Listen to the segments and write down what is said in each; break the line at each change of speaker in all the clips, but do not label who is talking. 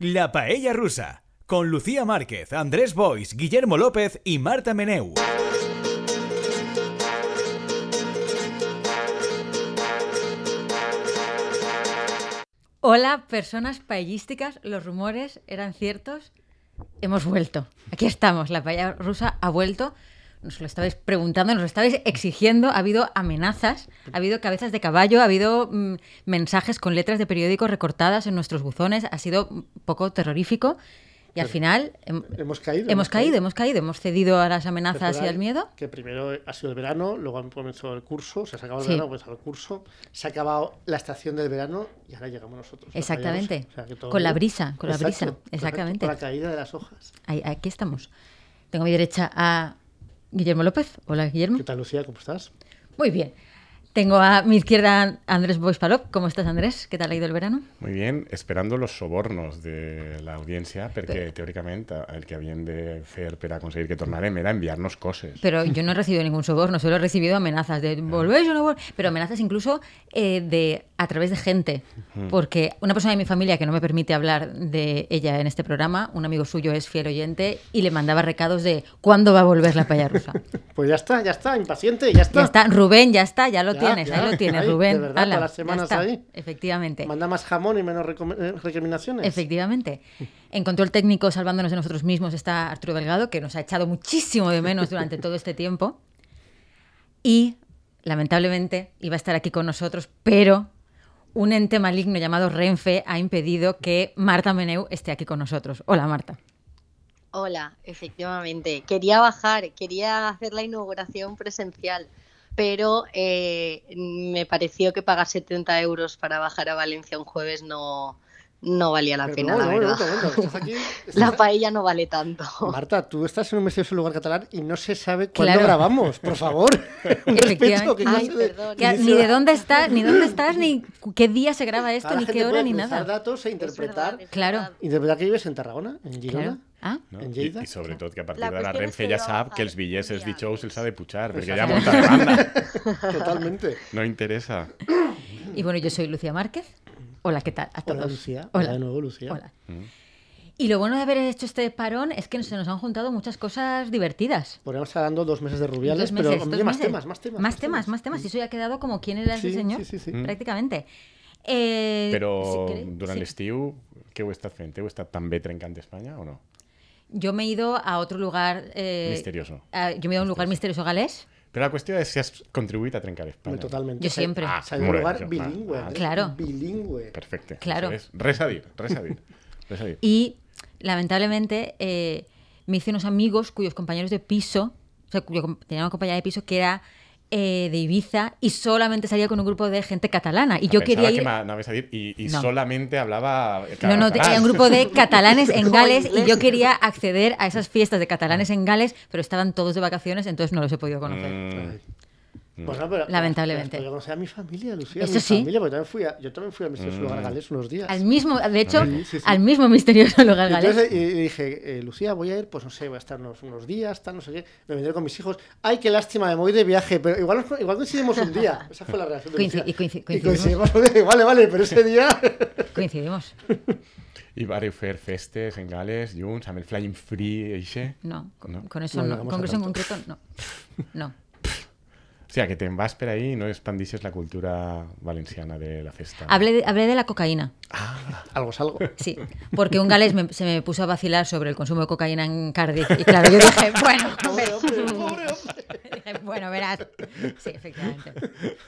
La Paella Rusa, con Lucía Márquez, Andrés Bois, Guillermo López y Marta Meneu.
Hola, personas paellísticas, los rumores eran ciertos. Hemos vuelto. Aquí estamos, la paella rusa ha vuelto. Nos lo estabais preguntando, nos lo estabais exigiendo. Ha habido amenazas, ha habido cabezas de caballo, ha habido mm, mensajes con letras de periódico recortadas en nuestros buzones. Ha sido un poco terrorífico. Y al final hem-
Hemos caído.
hemos caído, hemos caído, hemos cedido a las amenazas y al miedo.
Que primero ha sido el verano, luego comenzó el curso, o sea, se acabó el
Sí.
verano, pues el curso, se ha acabado la estación del verano y ahora llegamos nosotros. la
Exactamente.
O sea,
Con la
bien.
brisa, con la
Exacto,
brisa,
correcto,
exactamente.
Con la caída de las hojas.
Ahí- aquí estamos. Tengo a mi derecha a Guillermo López. Hola, Guillermo.
¿Qué tal, Lucía? ¿Cómo estás?
Muy bien. Tengo a mi izquierda Andrés Boispalop. ¿Cómo estás, Andrés? ¿Qué tal ha ido el verano?
Muy bien, esperando los sobornos de l'audiència, perquè teòricament el que havien de fer per aconseguir que tornarem era enviar-nos coses.
Pero yo no he recibido ningún soborno, solo he recibido amenazas de volvéis o no vol-?" Pero amenazas incluso eh, de a través de gente. Porque una persona de mi familia que no me permite hablar de ella en este programa, un amigo suyo es fiel oyente y le mandaba recados de ¿cuándo va a volver la paella rusa?
Pues ya está, ya está, impaciente, ya está.
Ya está, Rubén, ya está, ya lo
Ya,
tienes,
ya,
ahí lo tienes,
ahí,
Rubén.
de verdad, las semanas ahí.
Efectivamente.
Manda más jamón y menos eh, recriminaciones.
Efectivamente. En control técnico, salvándonos de nosotros mismos, está Arturo Delgado, que nos ha echado muchísimo de menos durante todo este tiempo. Y, lamentablemente, iba a estar aquí con nosotros, pero un ente maligno llamado Renfe ha impedido que Marta Meneu esté aquí con nosotros. Hola, Marta.
Hola, efectivamente. Quería bajar, quería hacer la inauguración presencial, pero eh, me pareció que pagar 70 euros para bajar a Valencia un jueves no, no valía la
Pero
pena,
no,
la
no,
verdad.
no, no, estás aquí,
La
estás-
paella no vale tanto.
Marta, tú estás en un misterioso lugar catalán y no se sabe cuándo
Claro.
grabamos, por favor. Respeto, ¿qué
Ay,
clase de-
perdón.
Que- ni de dónde estás, ni dónde estás, ni qué día se graba esto,
Ahora
ni qué hora, ni nada.
datos e interpretar.
verdad,
Claro.
Interpretar que vives en Tarragona, en Girona.
Claro. Ah,
No?
En
I,
Lleida.
I sobretot que a partir
La
d'ara Renfe ja
va
sap que els bitllets els dijous els ha de pujar, perquè ha molta demanda.
Totalmente.
No interessa.
y bueno, yo soy Lucía Márquez. Hola, ¿qué tal? A todos.
Hola, Lucía.
Hola.
Hola de nuevo, Lucía.
Hola. Y lo bueno de haber hecho este parón es que se nos han juntado muchas cosas divertidas.
Podríamos estar dando dos meses de rubiales,
meses,
pero hombre, más temas, más temas.
Más temas, más temas. Y eso ya ha quedado como quién era ese
Sí,
señor,
sí, sí, sí.
prácticamente. Eh,
Però
si
durant
sí.
l'estiu, què heu estat fent? Heu estat també trencant Espanya o no?
Yo me he ido a otro lugar. eh,
Misterioso.
a- yo me he ido a un lugar misterioso galés.
Però la qüestió és si has contribuït a trencar Espanya.
Totalmente.
Yo siempre.
O sea, hay un
Molt bé,
lugar
això,
bilingüe. Andrés,
Claro.
Bilingüe.
Perfecte.
Claro.
Això és res a dir, res a dir. Res a dir.
Y lamentablemente eh, me hice unos amigos cuyos compañeros de piso, o sea, cuyo tenía una compañera de piso que era eh, de Ibiza y solamente salía con un grupo de gente catalana. Y yo quería
que
ir. No.
solamente hablaba
No, no,
catalán.
era un grupo de catalanes en Gales y yo quería acceder a esas fiestas de catalanes en Gales, pero estaban todos de vacaciones, entonces no los he podido conocer.
Mm,
Bueno, pero,
Lamentablemente.
Pero yo conocí a mi familia, Lucía.
Eso
mi
sí.
familia, porque también fui a, yo también fui al misterioso
Mm.
lugar galés unos días.
Al mismo, de hecho,
Sí, sí, sí.
al mismo misterioso lugar galés.
entonces dije, eh, Lucía, voy a ir, pues no sé, voy a estar unos, unos días, tal, no sé qué. Me vendré con mis hijos. Ay, qué lástima, me voy de viaje, pero igual, nos- igual coincidimos un día. Esa fue la reacción de
Coinci-
Lucía.
y coinci-
Y
coincidimos.
coincidimos. Vale, vale, pero ese día.
Coincidimos.
I vareu fer festes en Gales, junts, amb el Flying Free, eixe?
No, con,
No.
con eso
No
no. Con eso en concreto, no. No.
O sea, que te'n vas per ahí i no expandixes la cultura valenciana de la festa.
Hablé de, hablé de la cocaína.
Algo es algo.
Sí, porque un galés me- se me puso a vacilar sobre el consumo de cocaína en Cardiff. Y claro, yo dije, bueno,
Pobre hombre, pobre hombre.
dije, bueno, verás. Sí, efectivamente.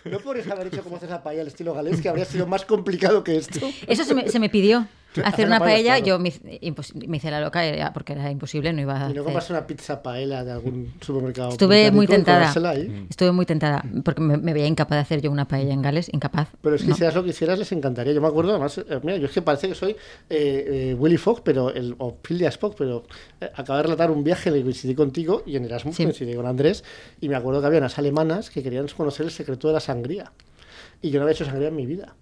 No podrías haber hecho cómo haces la paella al estilo galés, que habría sido más complicado que esto.
Eso se me, se me pidió. Hacer una
paella,
paella,
claro.
yo me, hice- impos- me hice la loca era porque era imposible, no iba a
Y no
hacer.
compraste una pizza paella de algún supermercado.
Estuve muy tentada.
ahí.
Estuve muy tentada porque me, me veía incapaz de hacer yo una paella en Gales, incapaz.
Pero es que
No.
si hacías lo que hicieras les encantaría. Yo me acuerdo, además, eh, mira, yo es que parece que soy eh, eh, Willy Fogg, pero el, o Phileas Fogg, pero eh, acabo de relatar un viaje que coincidí contigo y en Erasmus
Sí.
coincidí con Andrés y me acuerdo que había unas alemanas que querían conocer el secreto de la sangría. Y yo no había hecho sangría en mi vida.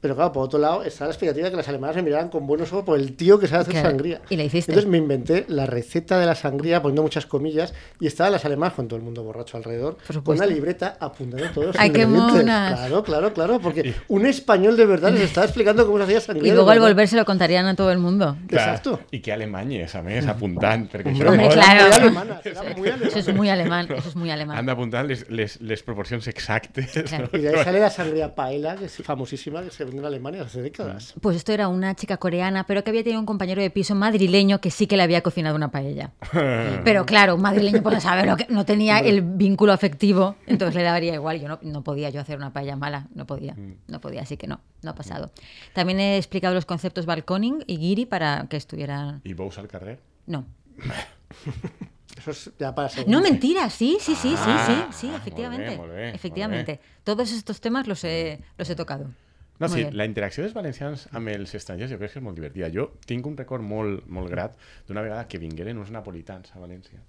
Pero claro, por otro lado, está la expectativa de que las alemanas me miraran con buenos ojos por el tío que sabe hacer
Claro.
sangría.
Y la hiciste.
Entonces me inventé la receta de la sangría poniendo muchas comillas y estaban las alemanas con todo el mundo borracho alrededor, con una libreta apuntando todos los
Ay, qué
ingredientes.
monas.
Claro, claro, claro, porque un español de verdad les estaba explicando cómo se hacía sangría.
Y luego al volver se lo contarían a todo el mundo.
Exacto.
I que alemanyes, a més, apuntant, perquè
Hombre,
claro.
Muy alemanas, muy
Eso es muy alemán, eso es muy alemán.
d'apuntar les, les, les proporcions exactes.
Claro.
Y de ahí sale la sangría paella, que es famosísima, que se Alemania hace décadas.
Pues esto era una chica coreana, pero que había tenido un compañero de piso madrileño que sí que le había cocinado una paella. Pero claro, un madrileño, pues sabe lo que no tenía el vínculo afectivo, entonces le daría igual. Yo no, no podía yo hacer una paella mala, no podía, no podía, así que no, no ha pasado. También he explicado los conceptos balconing y giri para que estuvieran...
I bous al carrer?
No.
Eso es ya para.
No, mentira, sí, sí, sí, sí, sí,
Ah,
sí, efectivamente. efectivamente. Todos estos temas los he, los he tocado.
No, sí, la interacció dels valencians amb els estrangers jo crec que és molt divertida. Jo tinc un record molt, molt grat d'una vegada que vingueren uns napolitans a València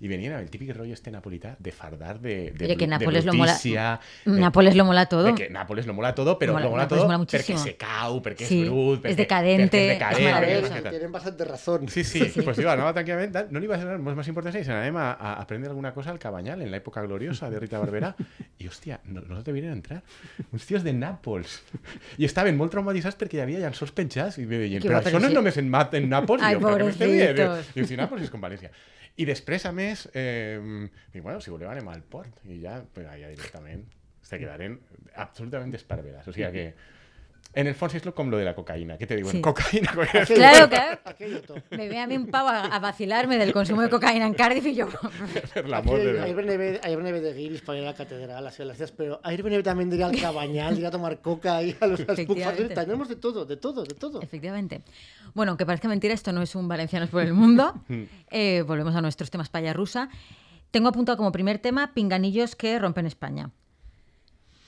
i venien amb el típic rotllo este napolità de fardar de, de,
Oye, que Nápoles
de
lo mola-
brutícia, de-
Nápoles lo mola todo.
que Nápoles lo mola todo, però
Mola-
lo mola
Nápoles
todo
mola muchísimo.
se cau, perquè
Sí,
és brut,
és
perquè,
decadente,
perquè és
és
A
decadent, perquè
maravilloso.
no sé què tal.
tienen bastante razón.
Sí, sí, pues digo, anava tranquil·lament, tal, no li va donar molt més importància i se n'anem a, a aprendre alguna cosa al Cabanyal, en l'època gloriosa de Rita Barberà, i hòstia, no, no te vienen a entrar. Uns tios de Nàpols. I estaven molt traumatitzats perquè hi havia llançols penjats i me deien, però
però
això no és
sí.
només en, en Nàpols?
Ai,
jo,
pobrecitos.
Diu, si Nàpols és com València. I després, a més, eh, dic, bueno, si voleu anem al port. I ja, pues, allà directament, se quedaren absolutament esparverats. O sigui que, en el fons és lo- com lo de la cocaïna. Què te diuen?
Sí.
Cocaïna.
Claro, claro.
Aquello todo.
Me ve a mí un pavo a, a vacilarme del consumo de cocaína en Cardiff y yo.
Per
Aquí
l'amor de
de Guiris para ir a la catedral, así a las ciudades, pero Airbnb también diría al cabañal, ir a tomar coca y a los. Tenemos de todo, de todo, de todo.
Efectivamente. Bueno, aunque parezca mentira, esto no es un Valencianos por el mundo. Eh, volvemos a nuestros temas paya rusa. Tengo apuntado como primer tema pinganillos que rompen España.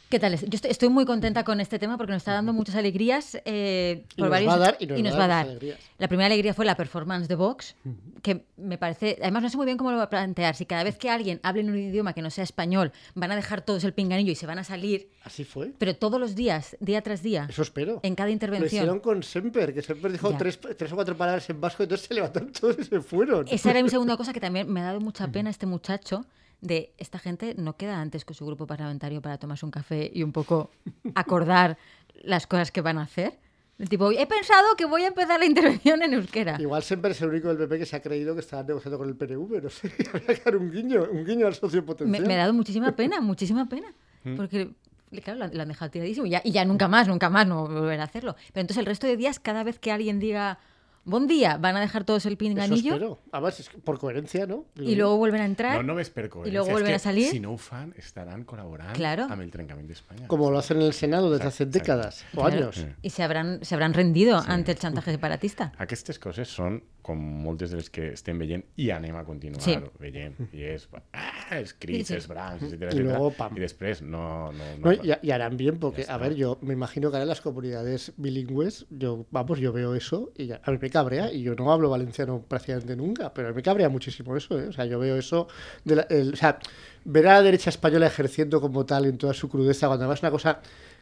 ¿Qué tal? Yo estoy, estoy muy contenta con este tema porque nos está dando muchas alegrías. eh,
Y nos va a dar- y nos va a dar alegrías.
La primera alegría fue la performance de Vox, que me parece. Además, no sé muy bien cómo lo va a plantear. Si cada vez que alguien hable en un idioma que no sea español, van a dejar todos el pinganillo y se van a salir,
Así fue.
pero todos los días, día tras día,
Eso espero.
en cada
Lo
intervención.
hicieron con Semper, que Semper dijo tres, tres o cuatro palabras en vasco, entonces se levantaron todos y se fueron.
Esa era mi segunda cosa que también me ha dado mucha pena este muchacho de esta gente no queda antes con su grupo parlamentario para tomarse un café y un poco acordar las cosas que van a hacer. El tipo, he pensado que voy a empezar la intervención en euskera.
Igual Semper es el único del PP que se ha creído que estaba negociando con el PNV, no sé. Habría que dar un guiño, un guiño al socio
Me,
potencial.
me ha dado muchísima pena, muchísima pena. Porque, claro, lo han- lo han dejado tiradísimo y ya, y ya nunca más, nunca más, no volver a hacerlo. Pero entonces el resto de días, cada vez que alguien diga, buen día, van a dejar todos el
Eso
pinganillo
espero. Además, es por coherencia, ¿no?
y luego vuelven a entrar.
No només per coherència,
I luego vuelven
que
a salir.
Si no fan, estaran col·laborant
Claro.
amb el trencament d'Espanya.
Como lo hacen en el Senado desde hace
Exacto,
décadas o
Claro.
años.
Y se habrán, se habrán rendido ante el chantaje separatista.
Aquestes coses són com moltes de les que estem veient i anem a continuar
Sí.
veient. I és ah, els crits,
Sí, sí.
els brancs, etc.
Y
etcétera,
luego, pam.
I després no... no,
No,
no,
y, y harán bien, porque, a ver, yo me imagino que ahora en las comunidades bilingües, yo, vamos, yo veo eso y ya- a mí me cabrea, y yo no hablo valenciano prácticamente nunca, pero a mí me cabrea muchísimo eso, ¿eh? O sea, yo veo eso, de la- el- o sea, ver a la derecha española ejerciendo como tal en toda su crudeza, cuando además es una cosa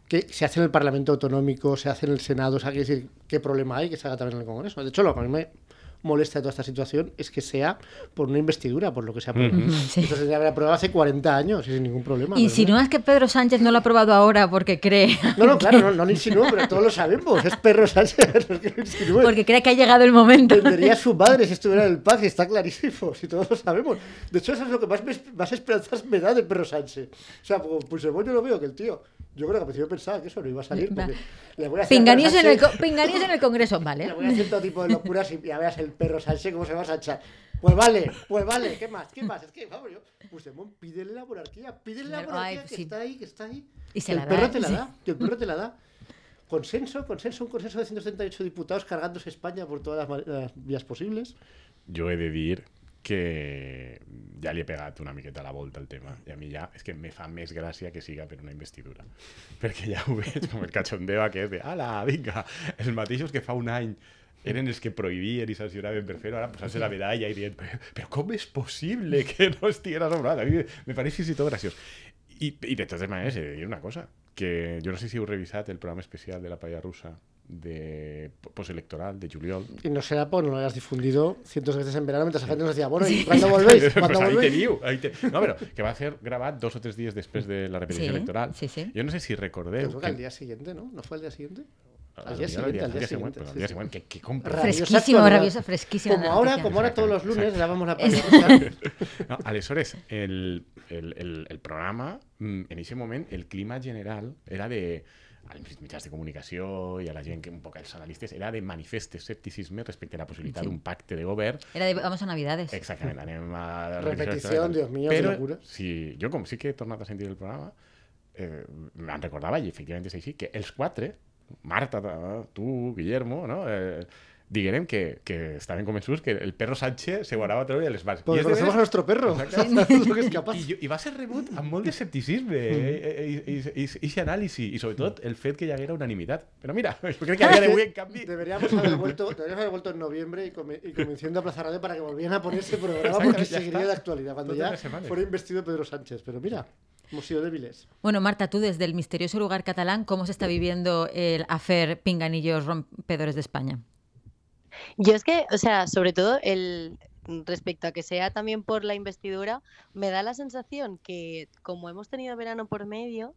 que se hace en el Parlamento Autonómico, se hace en el Senado, o sea, quiere decir, ¿qué problema hay que se haga también en el Congreso? De hecho, lo que a mí me molesta de toda esta situación es que sea por una investidura, por lo que se ha aprobado.
Sí.
Esto se aprobado hace 40 años y sin ningún problema.
Y si
no.
es que Pedro Sánchez no lo ha aprobado ahora porque cree,
No, no, claro, no, no lo insinúo, pero todos lo sabemos. Es perro Sánchez, no es que lo insinúe.
porque cree que ha llegado el momento.
Entendería a su madre si estuviera en el PAC, y está clarísimo, si todos lo sabemos. De hecho, eso es lo que más, me, más esperanzas me da de perro Sánchez. O sea, pues, pues yo lo veo que el tío, yo creo que al principio pensaba que eso no iba a salir. Porque le voy a hacer a
Pinganillos
Pedro
en, el, pinganillos en el Congreso, vale.
Le voy a hacer todo tipo de locuras y ya veas el perro Sánchez cómo se va a Sánchez. Pues vale, pues vale, ¿qué más? ¿Qué más? Es que, vamos, yo, Puigdemont, pídele la monarquía, pídele la monarquía
pues
que
sí.
está ahí, que está ahí.
Y se
que
la
el perro
da,
te la
sí.
da, que el perro te la da. Consenso, consenso, un consenso de 178 diputados cargándose España por todas las, vías posibles.
Jo he de dir que ja li he pegat una miqueta la volta al tema i a mi ja és que me fa més gràcia que siga per una investidura perquè ja ho veig com el cachondeo aquest de ala, vinga, els mateixos que fa un any eren els que prohibien i sancionaven per fer-ho, ara posant-se la medalla i dient però, però com és possible que no estiguera sobrat? A mi me pareix fins i tot graciós. I, I de totes maneres he de dir una cosa, que jo no sé si heu revisat el programa especial de la paella rusa de postelectoral de Juliol.
Y no será por no lo hayas difundido cientos de veces en verano mientras la gente nos decía, bueno, ¿y cuándo volvéis?
Pues
¿Cuándo
ahí
volvéis?
teniu, ahí te... No, però que va ser gravat dos o tres dies després de la repetició
Sí,
electoral.
sí, sí.
Jo no sé si recordeu...
Creo que al día siguiente, ¿no? ¿No fue al día siguiente?
al
al día siguiente, al día siguiente,
al
sí.
següent, que, que compra.
Rabiosa
Fresquísimo, rabiosa, fresquísima
Como ahora, como ahora todos los lunes grabamos la paella rusa.
No, aleshores, el, el, el, el programa, mm, en aquest moment, el clima general era de als mitjans de comunicació i a la gent que un poc els analistes era de manifest escepticisme respecte a la possibilitat
Sí.
d'un pacte de govern
Era de vamos a Navidades.
Exactament, anem a...
Repetició, Dios mío, qué
Però,
locura.
si, jo com sí que he tornat a sentir el programa, eh, em recordava, i efectivament és així, que els quatre, Marta, tu, Guillermo, no? Eh, diguérem que, que estaven convençuts que el perro Sánchez se guardava a treure les I de
conocemos a
veres-
nuestro perro.
Exacte. I, jo- I va ser rebut amb molt d'escepticisme i, i, i, i, i anàlisi i sobretot el fet que hi haguera unanimitat. Però mira, jo crec que a dia d'avui en canvi...
Deberíamos haber vuelto, deberíamos haber vuelto en noviembre y, come- y convenciendo a Plaza Radio para que volvieran a poner ese programa porque
ya
seguiría
está.
de actualidad cuando ya fuera investido Pedro Sánchez. Pero mira, hemos sido débiles.
Bueno, Marta, tú desde el misterioso lugar catalán, ¿cómo se está viviendo el afer pinganillos rompedores de España?
Yo es que, o sea, sobre todo el respecto a que sea también por la investidura, me da la sensación que como hemos tenido verano por medio,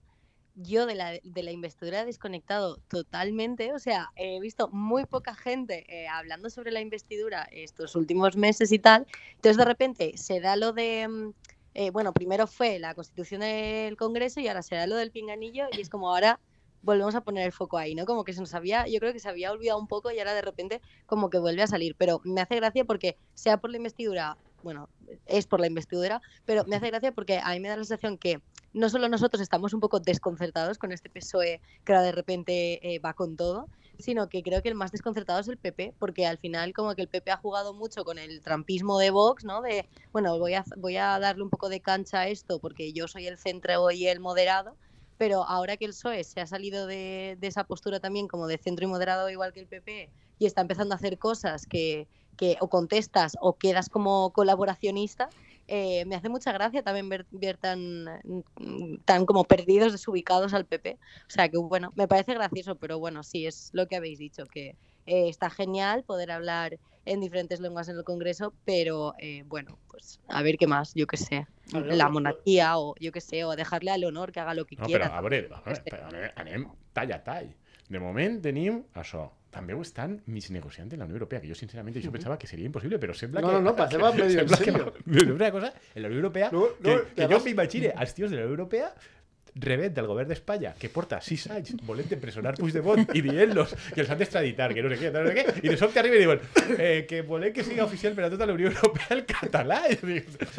yo de la, de la investidura he desconectado totalmente, o sea, he visto muy poca gente eh, hablando sobre la investidura estos últimos meses y tal, entonces de repente se da lo de, mm, eh, bueno, primero fue la constitución del Congreso y ahora se da lo del pinganillo y es como ahora volvemos a poner el foco ahí, ¿no? Como que se nos había, yo creo que se había olvidado un poco y ahora de repente como que vuelve a salir, pero me hace gracia porque sea por la investidura, bueno, es por la investidura, pero me hace gracia porque a mí me da la sensación que no solo nosotros estamos un poco desconcertados con este PSOE que ahora de repente eh, va con todo, sino que creo que el más desconcertado es el PP, porque al final como que el PP ha jugado mucho con el trampismo de Vox, ¿no? De, bueno, voy a, voy a darle un poco de cancha a esto porque yo soy el centro y el moderado, pero ahora que el PSOE se ha salido de, esa postura también como de centro y moderado igual que el PP y está empezando a hacer cosas que, que o contestas o quedas como colaboracionista, eh, me hace mucha gracia también ver, ver tan, mm, tan como perdidos, desubicados al PP. O sea que bueno, me parece gracioso, pero bueno, sí, es lo que habéis dicho, que eh, está genial poder hablar en diferentes lenguas en el Congreso, pero eh, bueno, pues a ver qué más, yo qué sé,
ver,
la
lo-
monarquía o yo qué sé, o dejarle al honor que haga lo que
No, però
quiera.
a veure, a veure però anem, tall a tall. De moment tenim això. També ho estan mig negociant en la Unió Europea, que jo sincerament això pensava que seria impossible, però sembla
No,
que...
no, no, pareceba medio en
que
serio.
no. Però una cosa, en la Unió Europea,
No, no,
que,
i
que jo m'imagine als tios de la Unió Europea rebent del govern d'Espanya, que porta sis anys volent empresonar Puigdemont i dient-los que els han d'extraditar, que no sé què, no sé què, i de sobte arriba i diuen eh, que volem que siga oficial per a tota la Unió Europea el català.
Eso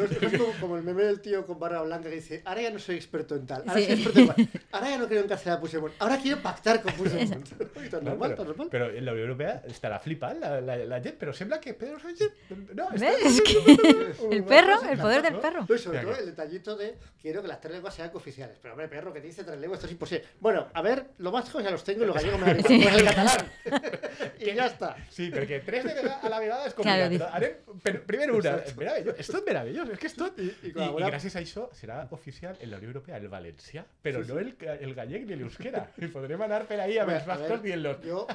es, como, como el meme del tío con barra blanca que dice, ahora ya no soy experto en tal, ahora
Sí.
soy experto en cual, ahora ya no quiero encarcelar a Puigdemont, ahora quiero pactar con Puigdemont. Y tan
No,
normal,
però,
tan normal.
però en la Unió Europea flipant la, la, la gent, però sembla que Pedro Sánchez... No, està...
¿Ves? Es que el perro, el poder del perro.
No, y sobre
Ya
todo
que-
el detallito de quiero que las tres lenguas sean cooficiales. Pero hombre, perro, que te dice tres lenguas, esto es imposible. Bueno, a ver, los vascos ya los tengo y los gallegos me dan igual.
Sí.
Pues el catalán. y ya está.
Sí, perquè tres de a la vegada és
Claro,
complicat.
dice-
Però anem, però, primer una. És tot meravellós. És que.
I-
I,
i
i,
col·labora-
gràcies a això serà oficial en la Unió Europea el valencià, però no el, el gallec ni l'euskera. I podrem anar per ahí amb
Hombre,
els
a ver,
vascos dient-los...
Yo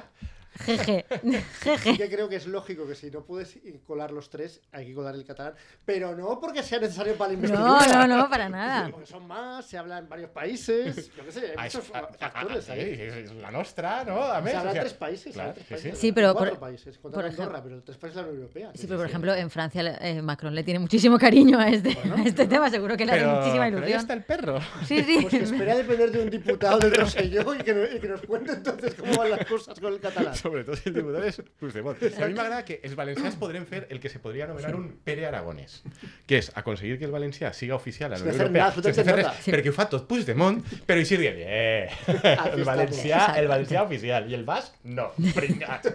Jeje,
sí
jeje.
que creo que es lógico que si no puedes colar los tres, hay que colar el catalán. Pero no porque sea necesario para la investidura.
No, no, no, para nada.
Porque son más, se habla en varios países. Yo qué sé, hay
Ah,
muchos
ah,
factores
ah,
ahí.
la nostra, no? A
Se habla
o
en
sea,
tres países. tres
sí,
países.
sí. Sí, pero
Cuatro
por-
países,
por ejemplo-
pero tres países de la Unión Europea.
Sí, pero por ejemplo, en Francia eh, Macron le tiene muchísimo cariño a este, a este tema, seguro que le hace
Però,
muchísima
però ahí
ilusión.
està el perro.
Sí, sí.
Pues que espera a depender de un diputado del Rosselló y que, y que nos cuente entonces cómo van las cosas con el catalán.
Sobretot si el diputat és Puigdemont. A mi m'agrada que els valencians podrem fer el que se podria anomenar un Pere Aragonès, que és aconseguir que el valencià siga oficial a la Unió Europea sense fer res,
nada.
Sí.
perquè ho fa tot Puigdemont, però així dient, eh, el valencià, el valencià oficial, i el basc, no, pringat.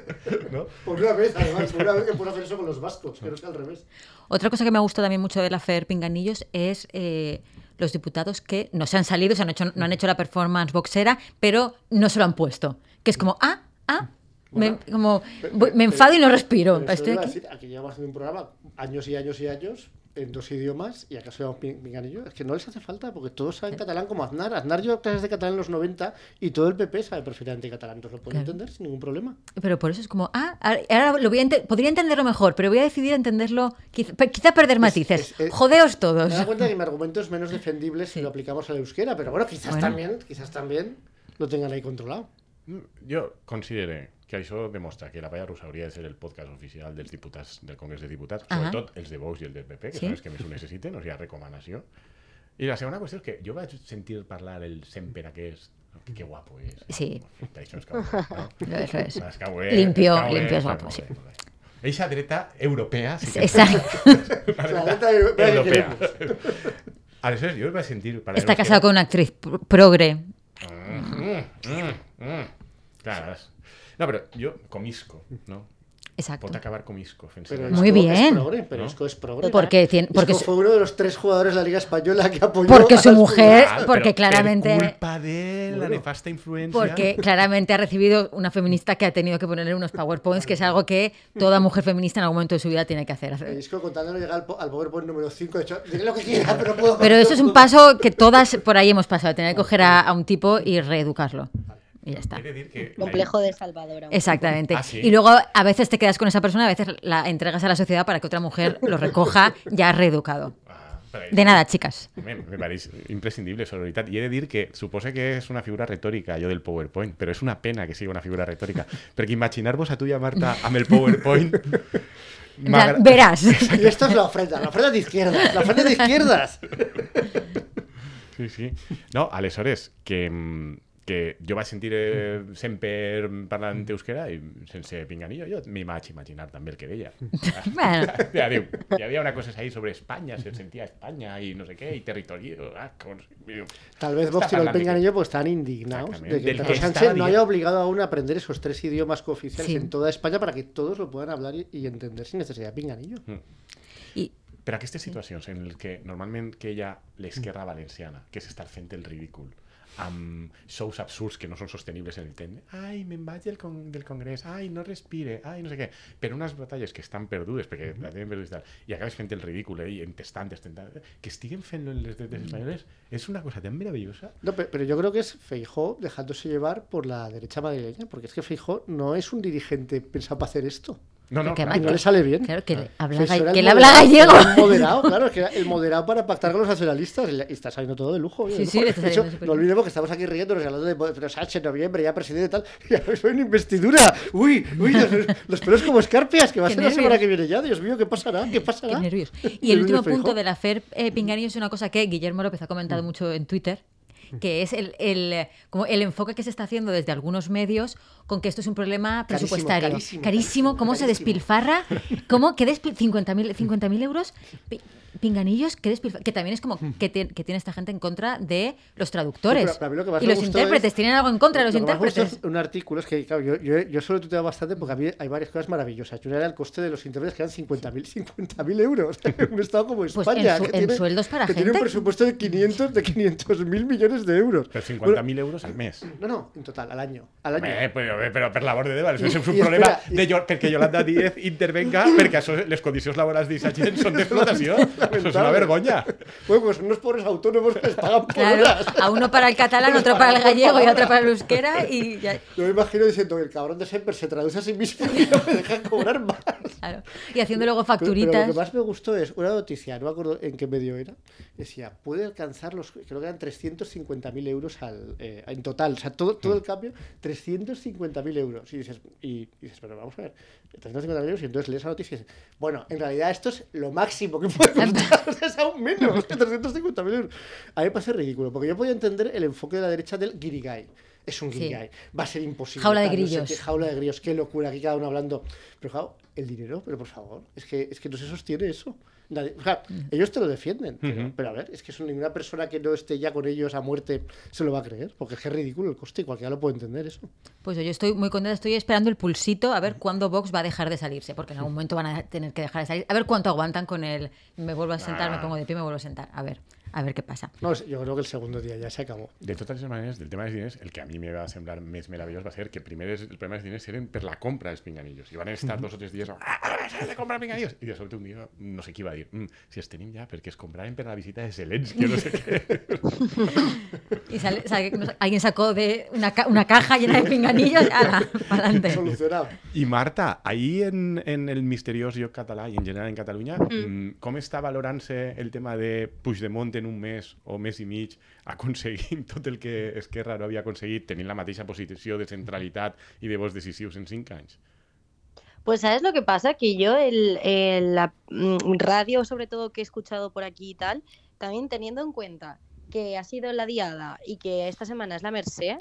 No?
Por una vez, además, por una vez que puedo hacer eso con los vascos, que no sea al revés.
Otra cosa que me ha gustado también mucho de la FER Pinganillos es eh, los diputados que no se han salido, se han hecho, no han hecho la performance boxera, pero no se lo han puesto. Que es como, ah, ah, me, como,
Pero-
voy- me
pero-
enfado y no respiro.
pero
Estoy
a
aquí.
decir, aquí llevamos haciendo un programa años y años y años en dos idiomas y acaso llamamos pin- pinganillo. Es que no les hace falta porque todos saben catalán como Aznar. Aznar yo clases de catalán en los 90 y todo el PP sabe perfectamente catalán. Entonces lo pueden
Claro.
entender sin ningún problema.
Pero por eso es como, ah, ahora lo voy a ente- podría entenderlo mejor, pero voy a decidir entenderlo, quizá, pe- quizá perder matices.
es- es-
Jodeos todos.
Me da cuenta que mi argumento es menos defendible si lo aplicamos al euskera, pero bueno, quizás
Bueno.
también, quizás también lo tengan ahí controlado.
Jo considere que això demostra que la Palla Russa hauria de ser el podcast oficial dels diputats del Congrés de Diputats,
Ahà.
sobretot els de Vox i els del PP, que
Sí.
són els que més ho necessiten, o sigui, recomanació. I la segona qüestió és que jo vaig sentir parlar el sempre aquest, que, que guapo és.
Sí.
Per això és que, no?
Eso es.
Que és,
Limpio,
que ho
limpio és, guapo, sí.
Eixa dreta europea sí que
Exacto.
La neta europea que.
Aleshores, jo vaig sentir...
Está
euskera.
casado con una actriz pro- progre.
Mm, mm, mm. Clar, és- no, però jo comisco, no?
Exacto.
Pot acabar comisco fent
Pero.
Muy
Isco
bien.
Es progre, pero
¿No?
Isco es progre.
Porque, tiene, porque,
Isco
su,
fue uno de los tres jugadores de la Liga Española que apoyó
porque
a
su mujer,
Ah,
porque claramente,
culpa de la
Bueno.
nefasta influencia.
porque claramente ha recibido una feminista que ha tenido que ponerle unos PowerPoints, que es algo que toda mujer feminista en algún momento de su vida tiene que hacer.
Isco contándolo llega al, po- al PowerPoint número 5, de hecho, diré lo que quiera, pero no puedo.
Pero eso es un paso que todas por ahí hemos pasado, tener que coger a, a un tipo y reeducarlo. Y ya está.
Que...
Complejo de Salvador. aún.
Exactamente.
Ah, ¿sí?
Y luego a veces te quedas con esa persona, a veces la entregas a la sociedad para que otra mujer lo recoja ya reeducado.
Ah,
De nada, chicas.
Me, me pareix imprescindible sororitat. I he de dir que suposa que és una figura retòrica, allò del PowerPoint, però és una pena que sigui una figura retòrica, perquè imaginar-vos a tu i a Marta amb el PowerPoint...
Verás.
Y esto es la ofrenda, la ofrenda de izquierdas, la ofrenda de izquierdas.
Sí, sí. No, aleshores, que, mm, que jo vaig sentir eh, sempre parlant euskera i sense pinganillo, jo m'hi vaig imaginar també el que deia.
Bueno.
Ja diu, hi havia una cosa ahí sobre España, se sentía España y no sé qué, y territorio. Ah, con-
Tal vez Vox tiró el
hablando de
pinganillo porque están indignados de que Pedro
que
Sánchez no haya obligado aún a aprender esos tres idiomas cooficiales
Sí.
en toda España para que todos lo puedan hablar y, y entender sin necesidad de pinganillo.
Y,
Però aquestes situacions en les que normalment que hi ha l'esquerra valenciana, que s'està fent el ridícul, amb shows absurds que no són sostenibles en el temps. Ai, me'n vaig del, con del congrés, ai, no respire, ai, no sé què. Per unes batalles que estan perdudes, perquè la tenen perdudes i tal, i acabes fent el ridícul, eh, i entestant, entestant, que estiguen fent les dretes espanyoles, és una cosa tan meravellosa.
No, pe- pero yo creo que es Feijó dejándose llevar por la derecha madrileña, porque es que Feijó no es un dirigente pensado para hacer esto.
No, no,
Porque
Y
clar,
no le sale bien.
claro, que, habla, que
el
él habla
moderado,
gallego.
el moderado, claro, es que el moderado para pactar con los nacionalistas y está saliendo todo de lujo.
Sí,
de lujo.
está
De hecho, no olvidemos que estamos aquí riéndonos hablando de Pedro Sánchez en noviembre, ya presidente y tal, y ahora soy una investidura. Uy, uy, los, los pelos como escarpias, que va a
Qué
ser la semana
nervios.
que viene ya. Dios mío, ¿qué pasará? ¿Qué
Qué
pasará?
nervios.
De
Y el último punto del afer eh, Pinganillo es una cosa que Guillermo López ha comentado mucho en Twitter, que es el, el, eh, como el enfoque que se está haciendo desde algunos medios con que esto es un problema
Carísimo,
presupuestario.
carísimo,
Carísimo, cómo se despilfarra, cómo que despil 50.000 50.000 euros. pi- Pinganillos, que, despilfa- que también es como que, te- que tiene esta gente en contra de los traductores.
Sí, pero- pero lo que
y los intérpretes
es-
tienen algo en contra de los
Lo que
intérpretes.
es un artículo, es que claro, yo, yo, yo solo he tuiteado bastante porque a mí hay varias cosas maravillosas. Una era el coste de los intérpretes que eran 50.000 50.000 euros. un estado como
Pues
España,
en su-
que,
en
tiene,
sueldos para
que tiene un
gente.
presupuesto de 500 de 500.000 millones de euros.
Per
Bueno,
50.000 euros al mes.
no, no, en total, al año. Al año.
Eh, però, però per l'amor de això és un
I
problema
espera, i-
de perquè Yolanda Díez intervenga això, les condicions laborals d'aquesta gent són d'explotació. Això és una vergonya.
Bueno, pues unos pobres autónomos que les pagan por
Claro,
horas.
a uno para el catalán, otro para el gallego y otro para el euskera y ya,
Yo me imagino diciendo que el cabrón de Semper se traduce a sí mismo y no me dejan cobrar más.
claro. Y haciendo luego
Pero- Pero,
facturitas.
lo que más me gustó es una noticia, no me acuerdo en qué medio era, decía, puede alcanzar los, creo que eran 350.000 euros al, eh, en total, o sea, todo, todo el cambio, 350.000 euros. Y dices, y, dices, pero vamos a ver, 350.000 euros, y entonces lees esa noticia y dices, bueno, en realidad esto es lo máximo que puede costar, o sea, es aún menos que 350.000 euros. A mí me parece ridículo, porque yo podía entender el enfoque de la derecha del guirigay. Es un
Sí.
guirigay, va a ser imposible.
Jaula de
tal, no sé
grillos.
qué, jaula de grillos, qué locura, aquí cada uno hablando. Pero claro, el dinero, pero por favor, es que, es que no se sostiene eso. Nadie- o sea, ellos te lo defienden, pero, a ver, es que eso ninguna persona que no esté ya con ellos a muerte se lo va a creer, porque es que es ridículo el coste y cualquiera lo puede entender eso.
Pues yo estoy muy contenta, estoy esperando el pulsito a ver cuándo Vox va a dejar de salirse, porque en algún momento van a tener que dejar de salir. A ver cuánto aguantan con el me vuelvo a sentar, me
Ah.
pongo de pie, me vuelvo a sentar. A ver, a ver qué pasa.
No, yo creo que el segundo día ya se acabó.
De totes maneres, del tema dels diners, el que a mi me va semblar més meravellós va ser que primer es- el problema dels diners eren per la compra dels pinganillos. I van estar dos o tres dies, ah, s'ha de comprar pinganillos. I de sobte un dia, no sé qui va dir, mm, si els tenim ja, perquè es compraren per la visita de Zelensky no sé què.
Y sale, sale- alguien sacó de una, ca- una caja llena de pinganillos, ala, para adelante.
Solucionado.
I Marta, ahir en, en el misteriós lloc català i en general en Catalunya, mm. com està valorant-se el tema de Puigdemont en un mes o mes i mig aconseguint tot el que Esquerra no havia aconseguit tenint la mateixa posició de centralitat i de vots decisius en cinc?
Pues sabes lo que pasa, que yo el, la mm, radio, sobre todo que he escuchado por aquí y tal, también teniendo en cuenta que ha sido la diada y que esta semana es la Merced,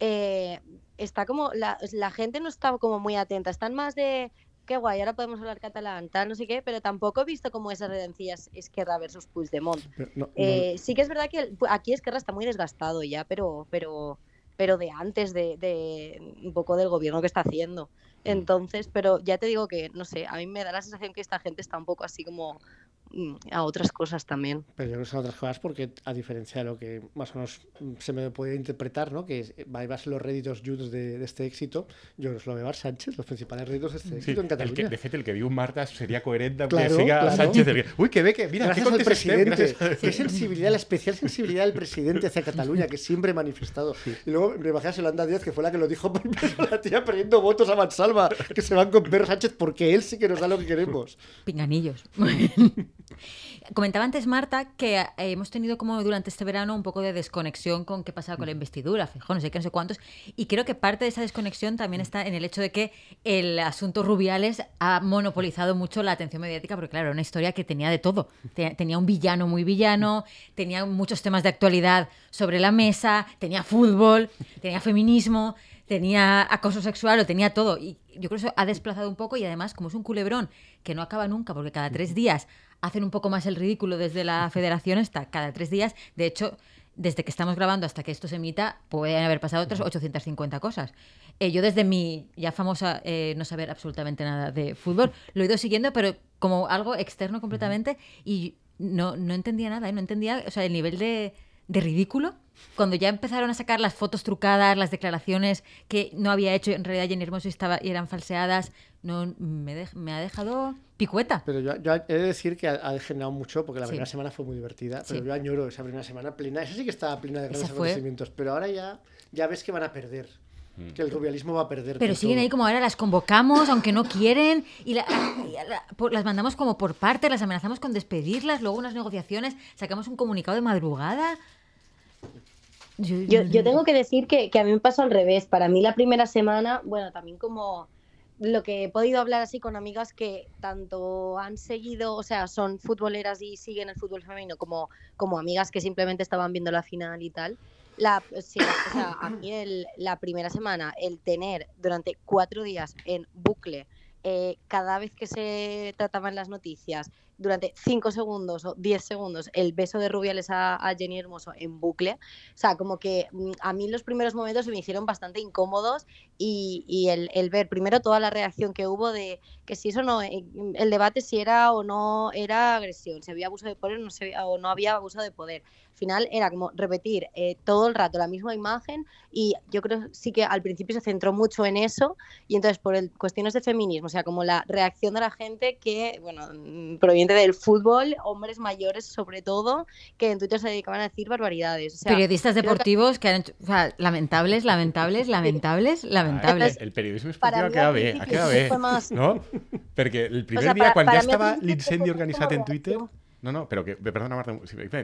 eh, está como la, la gente no está como muy atenta, están más de qué guay, ahora podemos hablar catalán, tal, no sé qué, pero tampoco he visto como esas redencillas Esquerra versus Puigdemont.
No- no-
Eh, sí que es verdad que el- aquí Esquerra está muy desgastado ya, pero, pero, pero de antes de, de un poco del gobierno que está haciendo. Entonces, pero ya te digo que, no sé, a mí me da la sensación que esta gente está un poco así como mm, a otras cosas también.
Pero yo creo que son otras cosas porque, a diferencia de lo que más o menos se me puede interpretar, ¿no? que va a ser los réditos junts de, de este éxito, yo creo que lo de Bar Sánchez, los principales réditos de este
Sí,
éxito en
el que,
Cataluña.
de fet, el que diu Marta seria coherent amb
Claro,
que siga
claro.
Sánchez el que... Ui, que bé, que mira,
gracias
qué
al
estem,
presidente,
gràcies.
qué sensibilidad, la especial sensibilidad del presidente hacia Cataluña, que siempre he manifestado. Y luego me bajé a Yolanda Díaz, que fue la que lo dijo primero, la tía perdiendo votos a Mansalva, que se van con Pedro Sánchez porque él sí que nos da lo que queremos.
Pinganillos. Comentaba antes Marta que eh, hemos tenido como durante este verano un poco de desconexión con qué pasaba con la investidura, Feijóo, no sé qué, no sé cuántos, y creo que parte de esa desconexión también está en el hecho de que el asunto Rubiales ha monopolizado mucho la atención mediática, porque claro, era una historia que tenía de todo. Te- Tenía un villano muy villano, tenía muchos temas de actualidad sobre la mesa, tenía fútbol, tenía feminismo, tenía acoso sexual, lo tenía todo. Y yo creo que eso ha desplazado un poco y además, como es un culebrón que no acaba nunca, porque cada tres días hacen un poco más el ridículo desde la federación, está cada tres días. De hecho, desde que estamos grabando hasta que esto se emita, pueden haber pasado otras 850 cosas. Eh, yo desde mi ya famosa eh, no saber absolutamente nada de fútbol, lo he ido siguiendo, pero como algo externo completamente y no, no entendía nada, ¿eh? no entendía, o sea, el nivel de, de ridículo. Cuando ya empezaron a sacar las fotos trucadas, las declaraciones que no había hecho en realidad Jenny Hermoso estaba, y eran falseadas, no, me, dej- me ha dejado picueta.
Pero yo, yo he de decir que ha, ha generado mucho, porque la
Sí.
primera semana fue muy divertida, pero
Sí.
yo añoro esa primera semana plena. Esa sí que estaba plena de grandes
fue-
acontecimientos, pero ahora ya, ya ves que van a perder. Que el rubialismo va a perder.
Pero siguen
todo.
ahí como ahora las convocamos, aunque no quieren, y, la- y a la- por- las mandamos como por parte, las amenazamos con despedirlas, luego unas negociaciones, sacamos un comunicado de madrugada. Yo,
Yo, yo tengo que decir que, que a mí me pasó al revés. Para mí la primera semana, bueno, también como lo que he podido hablar así con amigas que tanto han seguido, o sea, son futboleras y siguen el fútbol femenino, como, como amigas que simplemente estaban viendo la final y tal. La, o sea, a mí el- la primera semana, el tener durante cuatro días en bucle, eh, cada vez que se trataban las noticias, durante cinco segundos o diez segundos, el beso de Rubiales a, a Jenny Hermoso en bucle, o sea, como que mm, a mí los primeros momentos se me hicieron bastante incómodos y, y el, el ver primero toda la reacción que hubo de que si eso no, eh, el debate si era o no era agresión, si había abuso de poder no, se, o no había abuso de poder. Al final era como repetir eh, todo el rato la misma imagen y yo creo sí que al principio se centró mucho en eso y entonces por el, cuestiones de feminismo, o sea, como la reacción de la gente que, bueno, mm, del fútbol, hombres mayores sobre todo, que en Twitter se dedicaban a decir barbaridades. O sea,
Periodistas
creo que-
deportivos que han hecho, o sea, lamentables, lamentables, lamentables, lamentables.
Ah, El periodisme
Para
esportiu
mi
queda bé, queda bé, no? Perquè el primer
sea,
dia,
para-
quan
para
ja estava l'incendi organitzat en Twitter... No, no, però que, perdona Marta,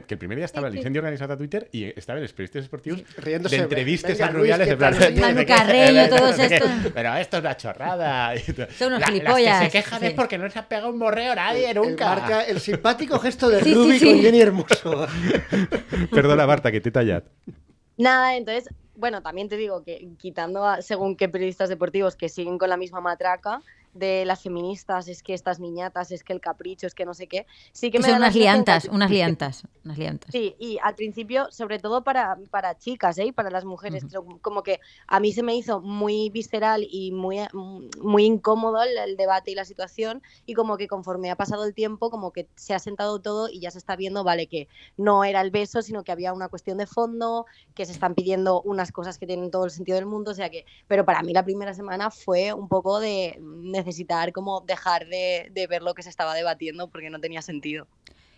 que el primer dia estava
Sí, sí.
l'incendi organitzat a Twitter i estaven els periodistes esportius
Riéndose,
d'entrevistes
venga,
a Rubiales
¿qué
en plan...
Manu Carreño, todos estos.
Pero esto es una chorrada.
Son unos
La-
gilipollas,
Las que se quejan
sí.
es porque no se ha pegado un morreo nadie
El,
nunca.
marca, el simpático gesto de Rubi
sí.
con Jenny Hermoso.
Perdona, Marta, que t'he tallat.
Nada, entonces, bueno, también te digo que quitando a- según qué periodistas deportivos que siguen con la misma matraca, de las feministas, es que estas niñatas, es que el capricho, es que no sé qué. Sí que,
Que
me
son unas
que
liantas, unas liantas, unas liantas.
Sí, y al principio, sobre todo para, para chicas, ¿eh? y para las mujeres, como que a mí se me hizo muy visceral y muy, muy incómodo el, el debate y la situación, y como que conforme ha pasado el tiempo, como que se ha sentado todo y ya se está viendo, vale, que no era el beso, sino que había una cuestión de fondo, que se están pidiendo unas cosas que tienen todo el sentido del mundo, o sea que, pero para mí la primera semana fue un poco de necesitar como dejar de, de ver lo que se estaba debatiendo porque no tenía sentido.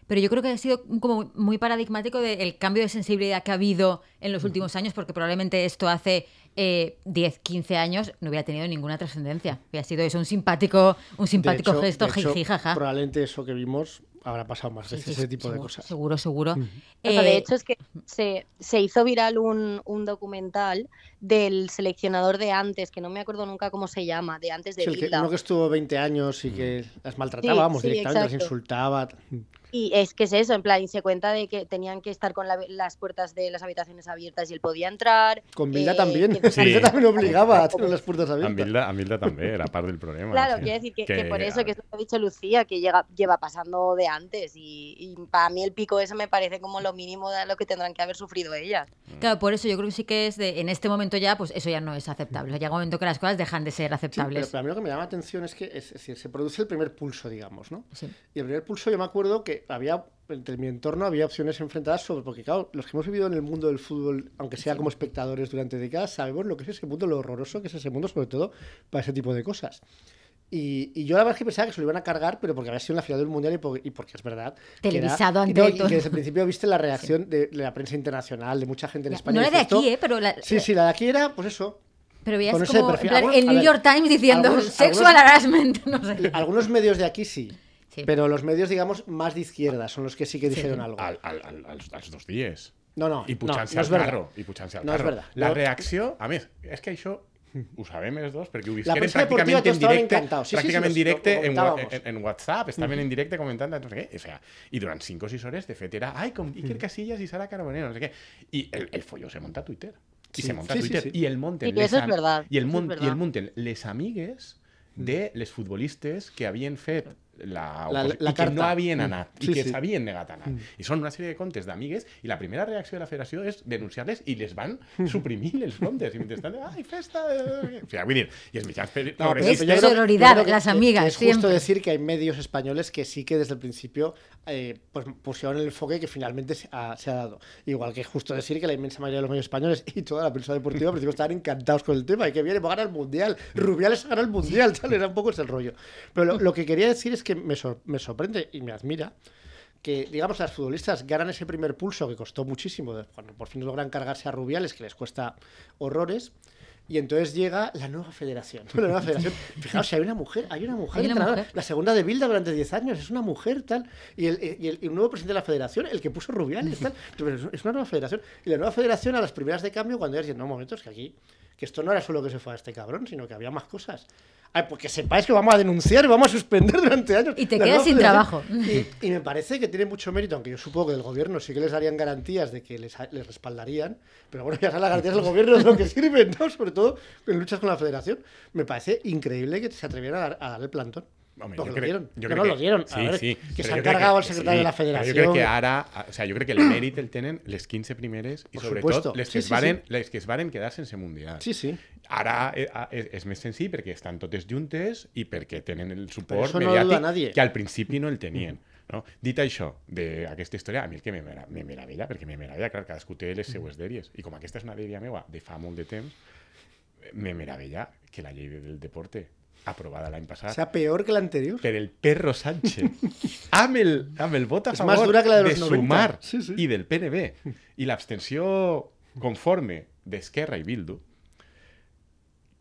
Pero yo creo que ha sido como muy paradigmático del cambio de sensibilidad que ha habido en los últimos años, porque probablemente esto hace eh, 10, 15 años no hubiera tenido ninguna trascendencia. Hubiera sido eso, un simpático, un simpático
De hecho-
gesto,
de hecho,
jiji, jaja.
Probablemente eso que vimos habrá pasado más veces,
sí,
ese tipo de cosas.
Seguro, seguro.
O sea, de
Eh,
hecho, es que se, se hizo viral un, un documental del seleccionador de antes, que no me acuerdo nunca cómo se llama, de antes de
Sí, el que,
Bilda.
uno que estuvo 20 años y que las maltrataba,
Sí,
vamos,
sí,
directamente las insultaba.
Y es que es eso, en plan, y se cuenta de que tenían que estar con la- las puertas de las habitaciones abiertas y él podía entrar.
Con Bilda
eh,
también.
Sí.
Bilda también obligaba a tener las puertas
A
abiertas.
Milda, a Milda també era part del problema.
Claro, quiero decir que, que
Que,
por
a
eso, que es lo que ha dicho Lucía, que llega, lleva pasando de antes. Y, y para mí el pico ese me parece como lo mínimo de lo que tendrán que haber sufrido ellas.
Claro, por eso yo creo que sí que es de, en este momento ya, pues eso ya no es aceptable. O sea, llega un momento que las cosas dejan de ser
Sí, pero,
aceptables.
pero a mí lo que me llama la atención es que es, es decir, se produce el primer pulso, digamos, ¿no?
Sí.
Y el primer pulso yo me acuerdo que había, entre mi entorno había opciones enfrentadas sobre, porque claro, los que hemos vivido en el mundo del fútbol, aunque sea como espectadores durante décadas, sabemos lo que es ese mundo, lo horroroso que es ese mundo, sobre todo para ese tipo de cosas. Y, y yo la verdad es que pensaba que se lo iban a cargar, pero porque había sido en la final del mundial y, por- y porque es verdad.
Televisado
y
ante
no, y
todo.
que desde el principio viste la reacción de, de la prensa internacional, de mucha gente en
Ya,
España.
no
y
era de
dices,
aquí,
esto-
¿eh? Pero, la-
Sí, sí, la de aquí era, pues eso,
pero veías como en plan,
Algunos-
el New
ver,
York Times diciendo
algunos-
sexual
algunos-
harassment. No sé.
Algunos medios de aquí sí,
Sí.
pero los medios, digamos, más de izquierda son los que sí que dijeron algo.
Al, al, al, als, als dos dies.
No, no,
I
no,
pujant-se
no
al
és verdad.
carro. I pujant-se al
No és
carro.
verdad.
La reacció... A més, és que això ho sabem els dos, perquè ho
La
visqueren pràcticament en directe.
Sí, sí, sí,
pràcticament directe
lo
en, en, en WhatsApp, estaven en directe comentant no sé què, o sea, i durant 5 o 6 hores, de fet, era ai, com Iker Casillas i Sara Carbonero, no sé què, i el, el folló se monta a Twitter. I
Sí,
se monta
sí,
a
sí,
Twitter.
sí.
I el munten
Sí,
les
eso es verdad,
I el,
eso es
mun-
verdad.
i el munten les amigues de les futbolistes que havien fet la,
La- la
i que no
carta.
havien
Mm.
i
Sí,
que
sí.
s'havien negat a anar. I són una sèrie de comptes d'amigues i la primera reacció de la federació és denunciar-les i les van suprimir els comptes i mentrestant, ai, festa... eh". O sigui, vull dir, i els mitjans per-
No, pero yo
Sororidad, las amigas,
que es justo
siempre.
decir que hay medios españoles que sí que desde el principio eh, pues pusieron el enfoque que finalmente se ha, se ha dado. Igual que es justo decir que la inmensa mayoría de los medios españoles y toda la prensa deportiva al principio estaban encantados con el tema y que viene, va a ganar el mundial. Rubiales a ganar el mundial, tal, era un poco ese el rollo. Pero lo, lo que quería decir es que me, sor- me sorprende y me admira que, digamos, las futbolistas ganan ese primer pulso que costó muchísimo, cuando por fin logran cargarse a Rubiales, que les cuesta horrores. Y entonces llega la nueva federación. La nueva federación. Fijaos, hay una mujer, hay una mujer
Hay una
entrenadora.
mujer.
La segunda de Bilda durante 10 años, es una mujer, tal. Y el, y el- y el nuevo presidente de la federación, el que puso Rubiales, tal. Pero es- una nueva federación. Y la nueva federación, a las primeras de cambio, cuando ya diciendo, no, momentos, que aquí, que esto no era solo que se fue a este cabrón, sino que había más cosas. Ay, porque sepáis que vamos a denunciar y vamos a suspender durante años.
Y te quedas sin trabajo.
Y, y me parece que tiene mucho mérito, aunque yo supongo que del gobierno sí que les darían garantías de que les, les respaldarían, pero bueno, ya son las garantías del gobierno de lo que sirven, ¿no? Sobre todo en luchas con la federación. Me parece increíble que se atrevieran a dar, a dar el plantón.
Home,
Porque
jo
lo
crec-
dieron.
jo
No,
crec
no,
que-
lo dieron. A
Sí,
ver,
sí.
que se han cargado al
sí,
secretario de la federación.
Jo crec que ara, o sea, jo crec que el mèrit el tenen les 15 primeres i
Por
sobretot
supuesto.
les
Sí,
que, es
sí,
varen,
sí.
les que es varen quedar sense mundial.
Sí, sí.
Ara és, és més senzill perquè estan totes juntes i perquè tenen el suport
no
mediàtic
nadie.
que al principi no el tenien. No? Dit això, d'aquesta història, a mi el que me, mera- me meravella, perquè me meravella, clar, cadascú té les seues dèries, i com aquesta és una dèria meua de fa molt de temps, me meravella que la llei del deporte, aprovada l'any passat,
Sea peor que la anterior.
per el perro Sánchez, amb el, amb el vot a favor
més dura que la de los 90.
Sumar
Sí, sí.
i del PNB i l'abstenció conforme d'Esquerra i Bildu,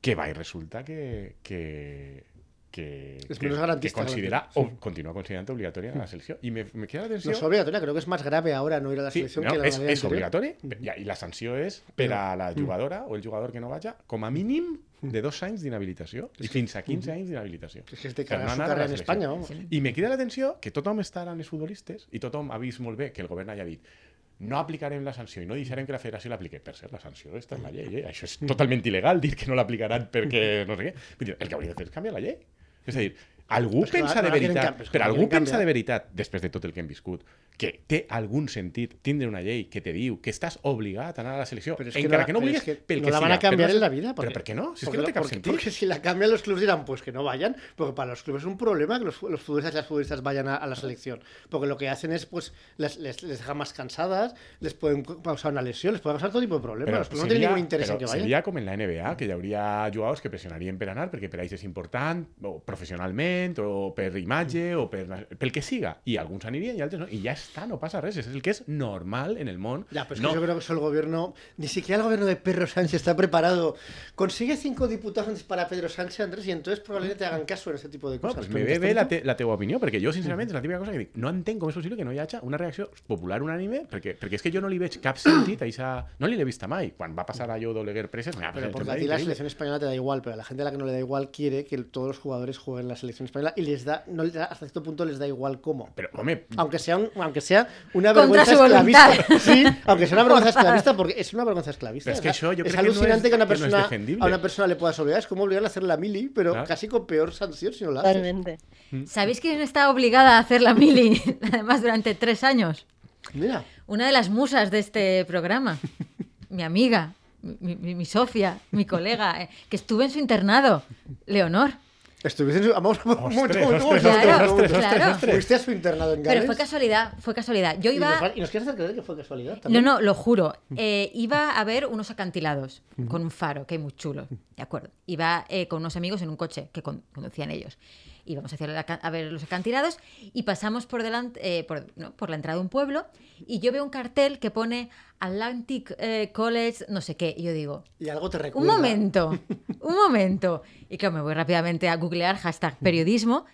que va i resulta que, que, que,
És
que,
menos
que
garantista que
considera,
la
o continua considerant obligatoria la selecció. I me, me queda la
No
atenció...
es obligatoria, creo que es más grave ahora no ir a la selección
no,
que la
és,
de la
és
anterior.
obligatori ja, i la sanció és per a la jugadora o el jugador que no vaja com a mínim de dos anys d'inhabilitació i fins a 15 anys d'inhabilitació.
Es que es de cagar
no a
en. España, vamos.
I me crida l'atenció que tothom està ara amb els futbolistes i tothom ha vist molt bé que el govern hagi dit no aplicarem la sanció i no deixarem que la federació l'apliqui. Per cert, la sanció està en la llei, eh? Això és totalment il·legal dir que no l'aplicaran perquè no sé què. El que hauria de fer és canviar la llei. És a dir, algú
Però és que
pensa
ara
de veritat,
canvi- és
però algú pensa de
canviar.
veritat, després de tot el que hem viscut, que té algun sentit tindre una llei que te diu que estàs obligat a anar a la selecció,
Pero es que
encara
no,
que no vulguis,
que
pel
no la van
siga,
a cambiar
però
en la vida.
Pero ¿por qué no? Si es que no te cap
porque-
sentit.
Porque si la cambian los clubes dirán, pues que no vayan, porque para los clubes es un problema que los, los futbolistas y las futbolistas vayan a, a la selección. Porque lo que hacen es, pues, les, les, les dejan más cansadas, les pueden causar una lesión, les pueden causar todo tipo de problemas.
Però
no tienen ningún interés en
però
que vayan.
seria com en la NBA, que hi hauria jugadors que pressionarien per anar perquè per ells és important, o professionalment, o per imatge, o per, pel que siga. I alguns anirien i altres no. I ja està, no passa res. És el que és normal en el món.
Ya, pues
no.
que yo creo que eso el gobierno, ni siquiera el gobierno de Pedro Sánchez está preparado. Consigue cinco diputados para Pedro Sánchez, Andrés, y entonces probablemente te hagan caso en ese tipo de cosas.
pues
Pero
me ve la, te, la teva opinió, perquè jo, sincerament, és la típica cosa que dic, no entenc com és possible que no hi hagi una reacció popular unànime, perquè, perquè és que jo no li veig cap sentit a eixa... No li l'he vista mai. Quan va passar allò d'Oleguer Preses,
porque
el
a ti la selección española te da igual, pero a la gente a la que no le da igual quiere que todos los jugadores jueguen en la selección española y les da, no les da, hasta cierto punto les da igual cómo.
Però, home,
Aunque sea, un- aunque sea una vergüenza esclavista. Sí, aunque sea una vergüenza esclavista, porque es una vergüenza esclavista.
Pero es que yo
es
creo que no
alucinante
es-
que, una
que no es
persona, a una persona le puedas obligar. Es como obligarle a hacer la mili, pero
Claro.
casi con peor sanción si no la haces.
Totalmente.
¿Sabéis quién está obligada a hacer la mili, además, durante tres años?
Mira,
Una de las musas de este programa, mi amiga, mi, mi- mi socia, mi colega, eh, que estuve en su internado, Leonor.
Estuviste en su... Vamos, momento,
Claro.
Fuiste a su internado en Gales.
Pero fue casualidad, fue casualidad. Yo
Y
iba...
y nos quieres hacer creer que fue casualidad
No,
también.
no, lo juro. Eh, iba a ver unos acantilados con un faro, que es muy chulo, de acuerdo. Iba eh, con unos amigos en un coche que con- conducían ellos. Íbamos hacia la a ver los acantilados y pasamos por delante, eh, por, no, por la entrada de un pueblo y yo veo un cartel que pone Atlantic eh, College, no sé qué. Y yo digo,
Y algo te
un
recuerda.
momento, un momento. Y claro, me voy rápidamente a googlear hashtag periodismo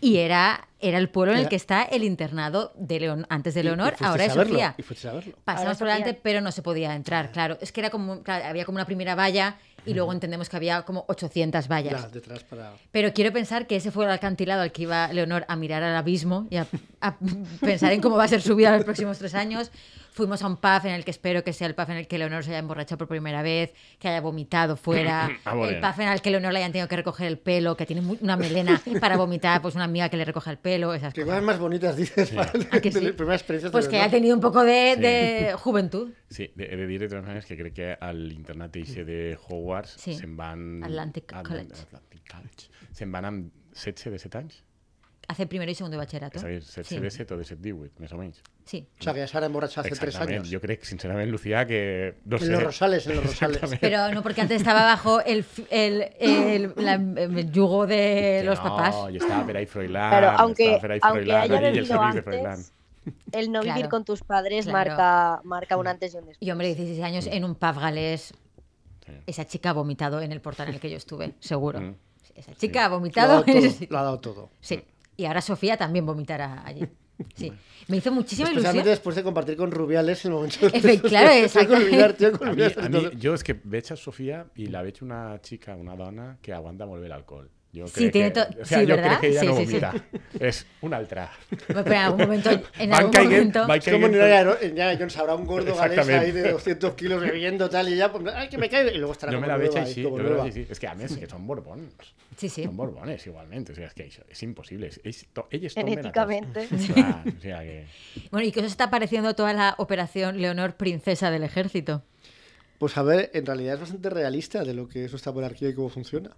y era, era el pueblo en el que está el internado de León, antes de
Y- y
Leonor,
fuiste
ahora es Sofía.
Y fuiste a verlo.
Pasamos por delante, pero no se podía entrar, claro. Es que era como, claro, había como una primera valla y luego entendemos que había como 800 vallas.
Ya, detrás para...
Pero quiero pensar que ese fue el acantilado al que iba Leonor a mirar al abismo y a, a pensar en cómo va a ser su vida en los próximos tres años. Fuimos a un pub en el que espero que sea el pub en el que Leonor se haya emborrachado por primera vez, que haya vomitado fuera,
Ah, bueno.
el pub en el que Leonor le hayan tenido que recoger el pelo, que tiene una melena para vomitar, pues una amiga que le recoja el pelo, esas
¿Qué
cosas.
cosas más bonitas dices para
¿A que
de
sí?
las primeras experiencias
Pues
de
que ha tenido un poco de,
Sí.
de juventud.
Sí, he de dir de totes maneres que crec que a l'internat eixe de Hogwarts
Sí.
se'n van...
Atlantic
Atl-
College.
Atlantic College. Se'n van amb 16 de 7 anys.
Hace primero y segundo de bachillerato.
És a dir, 16
Sí.
de 7 o de 7 18, més o menys.
Sí.
O sea, que ya se habrá emborrachado hace tres
Exactament.
años.
Jo crec, sincerament, Lucía, que... No sé,
En los rosales, en los rosales.
Pero no porque antes estaba bajo el, el, el- la- el yugo de
Que
los
no,
papás.
i estava per ahí Froilán,
Claro, aunque, aunque haya
de Froilán.
antes, el no vivir
Claro,
con tus padres
claro.
marca, marca un antes y un después.
Y hombre, 16 años en un pub galés.
Sí.
Esa chica ha vomitado en el portal en el que yo estuve, seguro.
Mm.
Esa chica ha
Lo ha
vomitado
dado todo. Lo ha dado todo.
Sí. Y ahora Sofía también vomitará allí. Sí. Me hizo muchísima
Especialmente
ilusión.
después de compartir con Rubiales el momento.
Efe- claro, exactamente.
olvidar, tengo que
A mi,
olvidar
a
estas
mi,
cosas.
jo és que veig a Sofia i la veig una xica, una dona, que aguanta molt bé l'alcohol. Jo
Sí, tiene
que,
to-
o sea,
sí,
jo
¿verdad?
crec que ella
Sí,
no
sí, sí.
vomita. És una altra.
Pero en algún momento, en algún
caiguen-
momento,
van
Es como en Indiana Jones habrá un gordo galés
Exactamente.
ahí de 200 kilos bebiendo tal y ya, pues, ay, que me caigo. Y luego estará
Jo
como
me la
ahí,
així,
como
jo me la així. És que a més que són borbons.
sí, sí.
Són borbones igualment. O sigui, és que això és impossible. Ells, to, ells
Genéticamente.
Clar, o sea que...
Bueno, ¿y qué os está pareciendo toda la operación Leonor Princesa del Ejército?
Pues a ver, en realidad es bastante realista de lo que es nuestra monarquía y cómo funciona.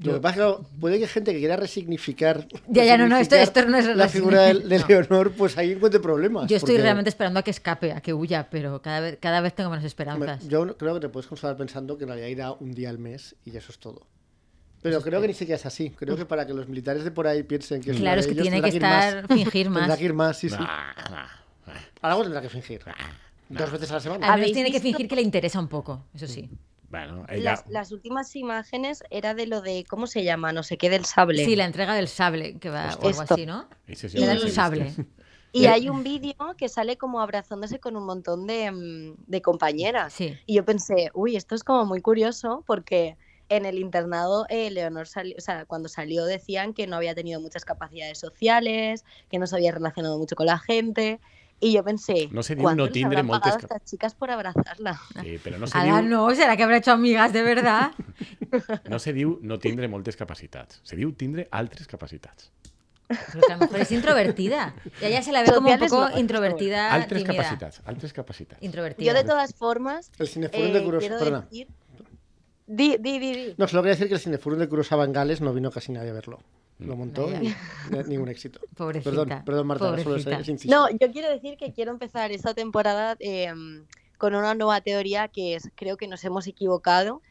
Lo que pasa es que puede que hay gente que quiera resignificar,
Ya, ya, no, no, esto-
resignificar
esto no es
la figura de, de
no.
Leonor, pues ahí encuentre problemas.
Yo estoy
porque,
realmente esperando a que escape, a que huya, pero cada vez, cada vez tengo menos esperanzas.
Yo creo que te puedes consolar pensando que en realidad irá un día al mes y eso es todo. Pero creo que ni siquiera es así. Creo que para que los militares de por ahí piensen que es
Claro, es que
ellos,
tiene que
tendrá ir
estar, fingir
Tendrá
más.
que ir más, sí, sí. Algo tendrá que fingir. Dos veces a la semana.
Menos
¿Habéis
tiene que fingir que le interesa un poco, eso sí.
Bueno, ella...
Las, las últimas imágenes era de lo de, ¿cómo se llama? No sé qué, del sable.
Sí, la entrega del sable, que va, o algo así, ¿no?
Ese sí
Le dan un sable.
Y hay un vídeo que sale como abrazándose con un montón de, mm, de compañeras.
Sí.
Y yo pensé, uy, esto es como muy curioso porque en el internado eh, Leonor salió, o sea, cuando salió decían que no había tenido muchas capacidades sociales, que no se había relacionado mucho con la gente. Y yo pensé,
No se diu
¿cuánto
no
les habrán
moltes
pagado estas chicas por abrazarla?
Sí, però no se,
Ala,
diu,
no, será que habrá hecho amigas de verdad.
no se diu no tindre moltes capacitats. Se diu tindre altres capacitats.
Pero que a lo mejor es introvertida. Y a ella se la ve como un poco
no,
introvertida,
altres
tímida.
capacitats. Altres capacitats.
Introvertida.
Yo de todas formas,
El cineforum
eh,
de Kurosawa.
quiero decir... Di, di, di, di.
No, solo quería decir que el cineforum de Kurosawa en Gales no vino casi nadie a verlo. Lo montó
Vaya.
y no- ningún éxito.
Pobrecita,
Perdón, perdón Marta, solo
pobrecita.
es, es inciso.
No, yo quiero decir que quiero empezar esta temporada eh, con una nueva teoría que es, creo que nos hemos equivocado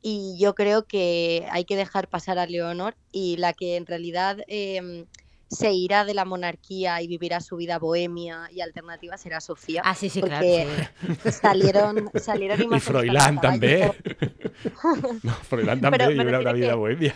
y yo creo que hay que dejar pasar a Leonor y la que en realidad eh, se irá de la monarquía y vivirá su vida bohemia y alternativa será Sofía.
Ah, sí, sí, claro.
porque
sí.
salieron, salieron imágenes
Froilán
yo-
No, Froilán
me
lliura una vida
que-
bohemia.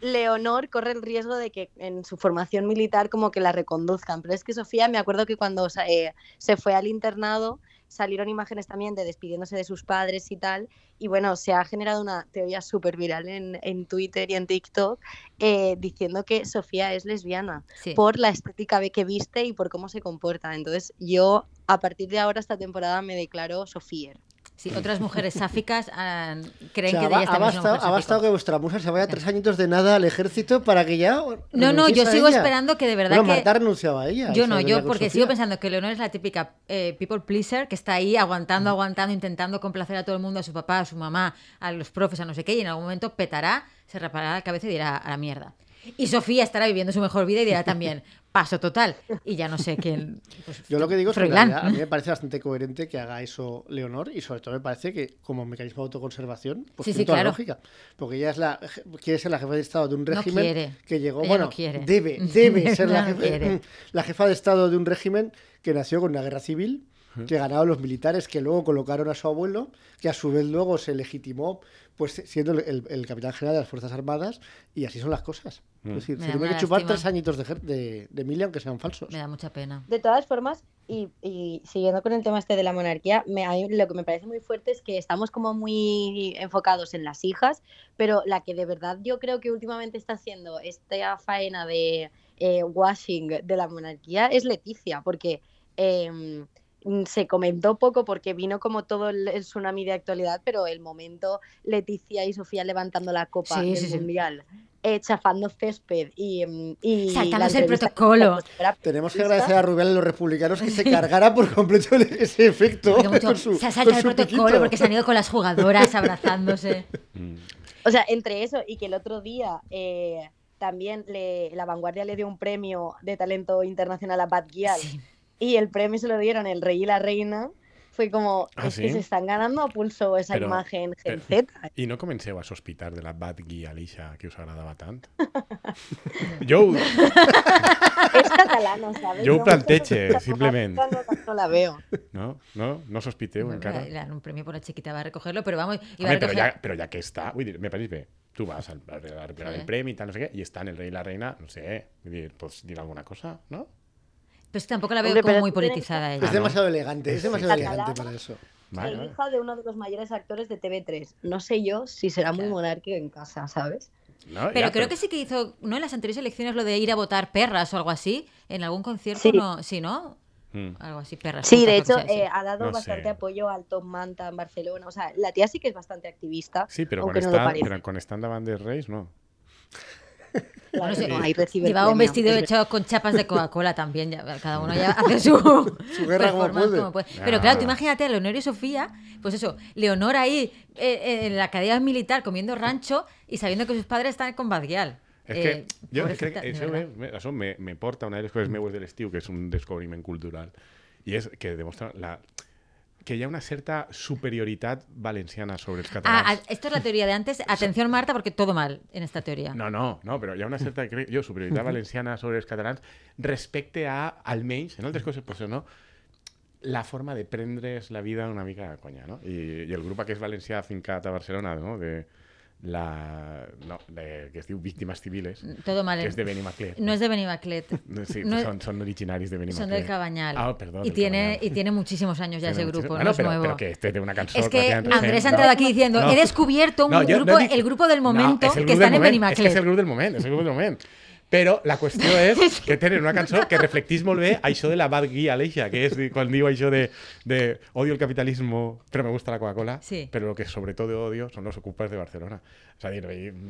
Leonor corre el riesgo de que en su formación militar como que la reconduzcan. Pero es que Sofía, me acuerdo que cuando eh, se fue al internado salieron imágenes también de despidiéndose de sus padres y tal. Y bueno, se ha generado una teoría súper viral en, en Twitter y en TikTok eh, diciendo que Sofía es lesbiana
Sí.
por la estética que viste y por cómo se comporta. Entonces yo a partir de ahora esta temporada me declaro Sofier.
Sí, otras mujeres sáficas ah, creen
O sea,
que
ha,
ella
ha
también es una
bastado,
mujer
ha bastado que vuestra musa se vaya tres añitos de nada al ejército para que ya.
No, no, yo sigo
ella.
esperando que de verdad
Bueno,
que...
Marta renunciaba a ella.
Yo no, yo porque
Sofía.
sigo pensando que Leonor es la típica eh, people pleaser que está ahí aguantando, aguantando, intentando complacer a todo el mundo, a su papá, a su mamá, a los profes, a no sé qué, y en algún momento petará, se rapará la cabeza y dirá a la mierda. Y Sofía estará viviendo su mejor vida y dirá también, paso total. Y ya no sé quién. pues,
Yo lo que digo es que realidad a mí me parece bastante coherente que haga eso Leonor y sobre todo me parece que como mecanismo de autoconservación pues
Sí,
tiene
sí,
toda la
claro.
lógica. Porque ella es la, quiere ser la jefa de Estado de un
No
régimen
quiere.
que llegó,
Ella
bueno,
no quiere.
debe, debe ser la,
no
jefe- la jefa de Estado de un régimen que nació con una guerra civil, que ganaron los militares que luego colocaron a su abuelo, que a su vez luego se legitimó pues siendo el, el- el capitán general de las Fuerzas Armadas y así son las cosas. Es decir,
Me
se tiene que chupar
lástima.
tres añitos de, de, de Emilia aunque sean falsos.
Me da mucha pena.
De todas formas, y, y siguiendo con el tema este de la monarquía, me, a mí lo que me parece muy fuerte es que estamos como muy enfocados en las hijas, pero la que de verdad yo creo que últimamente está haciendo esta faena de eh, washing de la monarquía es Leticia, porque em, se comentó poco porque vino como todo el, el tsunami de actualidad, pero el momento Leticia y Sofía levantando la copa
Sí,
del
sí, sí.
mundial. eh, chafando césped y, em, y la
Saltándose el protocolo.
Tenemos que agradecer a Rubén y a los republicanos que se cargara por completo ese efecto.
Mucho-
su-
se ha
con
saltado el protocolo
piquito.
porque se han ido con las jugadoras abrazándose.
O sea, entre eso y que el otro día eh, también le, la vanguardia le dio un premio de talento internacional a Bad Gyal
Sí.
Y el premio se lo dieron el rey y la reina, fue como,
Ah,
es que
¿sí?
se están ganando a pulso esa
Però-
imagen Gen Z.
I no comenceu a sospitar de la bad guia lixa que us agradava tant? jo,
Es catalana, ¿sabes?
Yo
No,
planteche,
muchas
simplemente.
cosas No, no la veo.
no? No? No sospiteu encara?
Le dan un premio por la chiquita, va a recogerlo, pero vamos. y va
Home,
a
però,
recoger-
ja, però ja que està, vull dir, me pareix bé. Tu vas al, al, al, al
Sí.
premi i tal, no sé què, i estan el rei i la reina, no sé, vull dir, pots dir alguna cosa, no?
Pues tampoco la veo
Hombre,
como
pero
muy politizada
Es
ella.
Ah,
demasiado elegante, es demasiado
Sí.
elegante para eso.
Vale,
el
vale.
hijo de uno de los mayores actores de TV3. No sé yo si será muy
Claro.
monárquico en casa, ¿sabes?
No,
Pero creo que sí que hizo, ¿no? En las anteriores elecciones lo de ir a votar perras o algo así. En algún concierto,
Sí.
no, sí, ¿no?
Mm.
Algo así, perras.
Sí, de hecho, eh, ha dado
No
bastante
sé.
apoyo al Top Manta en Barcelona. O sea, la tía sí que es bastante activista.
Sí, quan,
aunque no lo
està,
parece.
però quan estan davant dels reis, no.
Claro,
Bueno, sí.
ahí
Llevaba un vestido
Es
hecho con chapas de Coca-Cola también. ya- cada uno ya hace su,
Su guerra como
performance
puede.
Pero claro, tú imagínate a Leonor y Sofía, pues eso, Leonor ahí eh, en la academia militar comiendo rancho y sabiendo que sus padres están con Badguial. Eh,
que que
de
això,
verdad.
me, me, me porta a una de les coses meues de l'estiu, que és un descobriment cultural, i és que demostra la, que hi ha una certa superioritat valenciana sobre els
Ah,
catalans.
ah, esto es la teoría de antes. Atención, Marta, porque todo mal en esta teoría.
No, no, no, però hi ha una certa, jo, superioritat valenciana sobre els catalans respecte a, almenys, en altres coses, pues, no, la forma de prendre's la vida una mica a conya, no? I, i el grup aquest valencià fincat a Barcelona, no?, de la... No, de, que es diu Víctimes Civiles,
Todo mal.
que és de Benimaclet.
No es de Benimaclet.
No, Sí,
No es-
son, son originaris de Benimaclet.
Son del Cabañal.
Ah, perdón.
y tiene, y tiene muchísimos años ya
Tiene
ese
muchísimo-
grupo,
Bueno,
no es
pero,
nuevo.
pero que este de una canción
Es que Andrés ha entrado aquí diciendo,
No.
he descubierto un
No,
grupo,
no
el grupo del
No,
momento que están en
moment, És que
Benimaclet.
el grup del moment, és el grup del moment. Però la qüestió és que tenen una cançó que reflectís molt bé això de la bad guia, Aleixia, que és quan diu això de, de odio el capitalismo, pero me gusta la Coca-Cola,
Sí.
pero lo que sobre todo odio son los ocupas de Barcelona. O sea,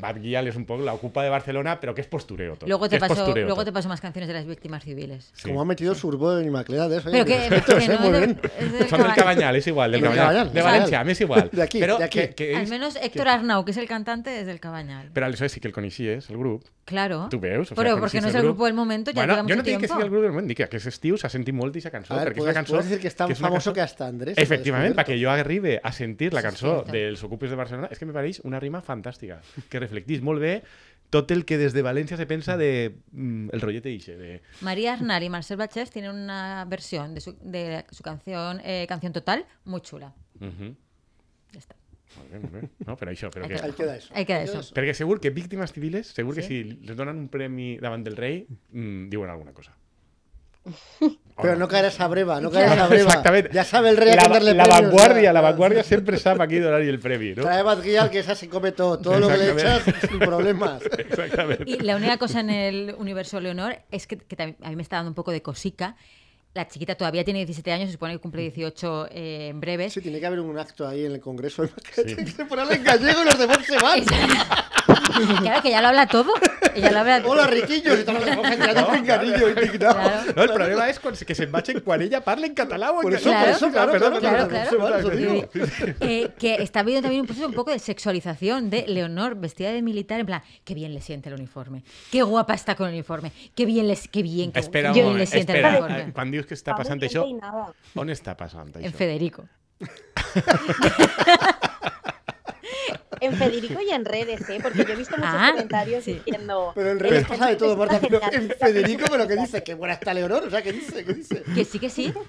bad guia es un poco la ocupa de Barcelona, pero que es postureo todo.
Luego te,
es
paso,
postureo
luego
todo.
te paso más canciones de las víctimas civiles.
Sí.
Como ha metido Surbo y Macleades.
Pero que, que
sí,
no
muy bien.
es del
Son del.
Cabanyal,
es igual, del Cabanyal.
Cabanyal,
De Valencia,
Cabanyal.
me es igual.
De aquí,
Pero
de aquí.
que- que
Al
és-
menos Héctor Arnau, que es el cantante, es del Cabanyal.
Però aleshores sí que el coneixies, el grup.
Claro.
Tu veus? O
Pero
sea,
porque
coneixies
no es el grupo del momento, ya
bueno,
lleva mucho
no dic que
tiempo.
sigui el grup del moment, dic que aquest estiu s'ha sentit molt aquesta cançó,
A ver,
perquè és
puedes,
una cançó...
puedes decir que es tan
és una
famoso
cançó-
que hasta Andrés.
Efectivament, perquè jo arribi a sentir la
és
cançó
cierto.
dels Ocupes de Barcelona, és que me pareix una rima fantàstica, que reflectís molt bé tot el que des de València se pensa de mm, el rollete ixe, de...
María Arnar y Marcel Bachef tienen una versión de su, de su canción eh, Canción Total muy chula.
Uh
Ya está.
No, però això, però
Hay
que...
Ahí queda eso.
Ahí queda
Ahí
eso.
Perquè segur que víctimes civiles, segur que si les donen un premi davant del rei, mm, diuen alguna cosa.
Pero no caerás a breva, no caerás a breva.
Exactament.
Ya sabe el rey a
la,
quién darle
la
premios,
vanguardia, la vanguardia sempre sap a qui donar-hi el premi, no?
Trae Bad Guial, que esa se come todo. Todo lo que le echas sin problemas.
Exactament.
Y la única cosa en el universo Leonor es que, que a mí me está dando un poco de cosica. La chiquita todavía tiene 17 años, se supone que cumple 18 eh, en breves.
Sí, tiene que haber un acto ahí en el Congreso. que se pone en gallego y los demás se van.
Claro, que ya lo habla todo. Ella
Hola, riquillos. Y todos los demás mirando un pinganillo indignado.
Claro.
No, el problema quan, que se'n vagin quan ella parla en en
Por eso,
Claro,
por eso, claro,
perdón,
claro,
claro,
claro,
claro.
se van, eso digo.
Eh, que está habiendo también un proceso un poco de sexualización de Leonor vestida de militar, en plan, qué bien le siente el uniforme, qué guapa está con el uniforme, qué bien, les, qué bien, qué,
Espera,
qué bien le siente el
espera.
uniforme.
Quan dius que està passant això,
peinada.
on està passant
En? Federico.
En Federico y en redes, ¿eh? Porque yo he visto muchos
Ah,
comentarios
sí.
diciendo.
Pero en
"Esta
redes pasa de todo, Marta. Pero
genial".
en Federico, pero que dice que buena está Leonor. O sea, ¿qué dice? ¿Qué dice?
Que sí, que sí.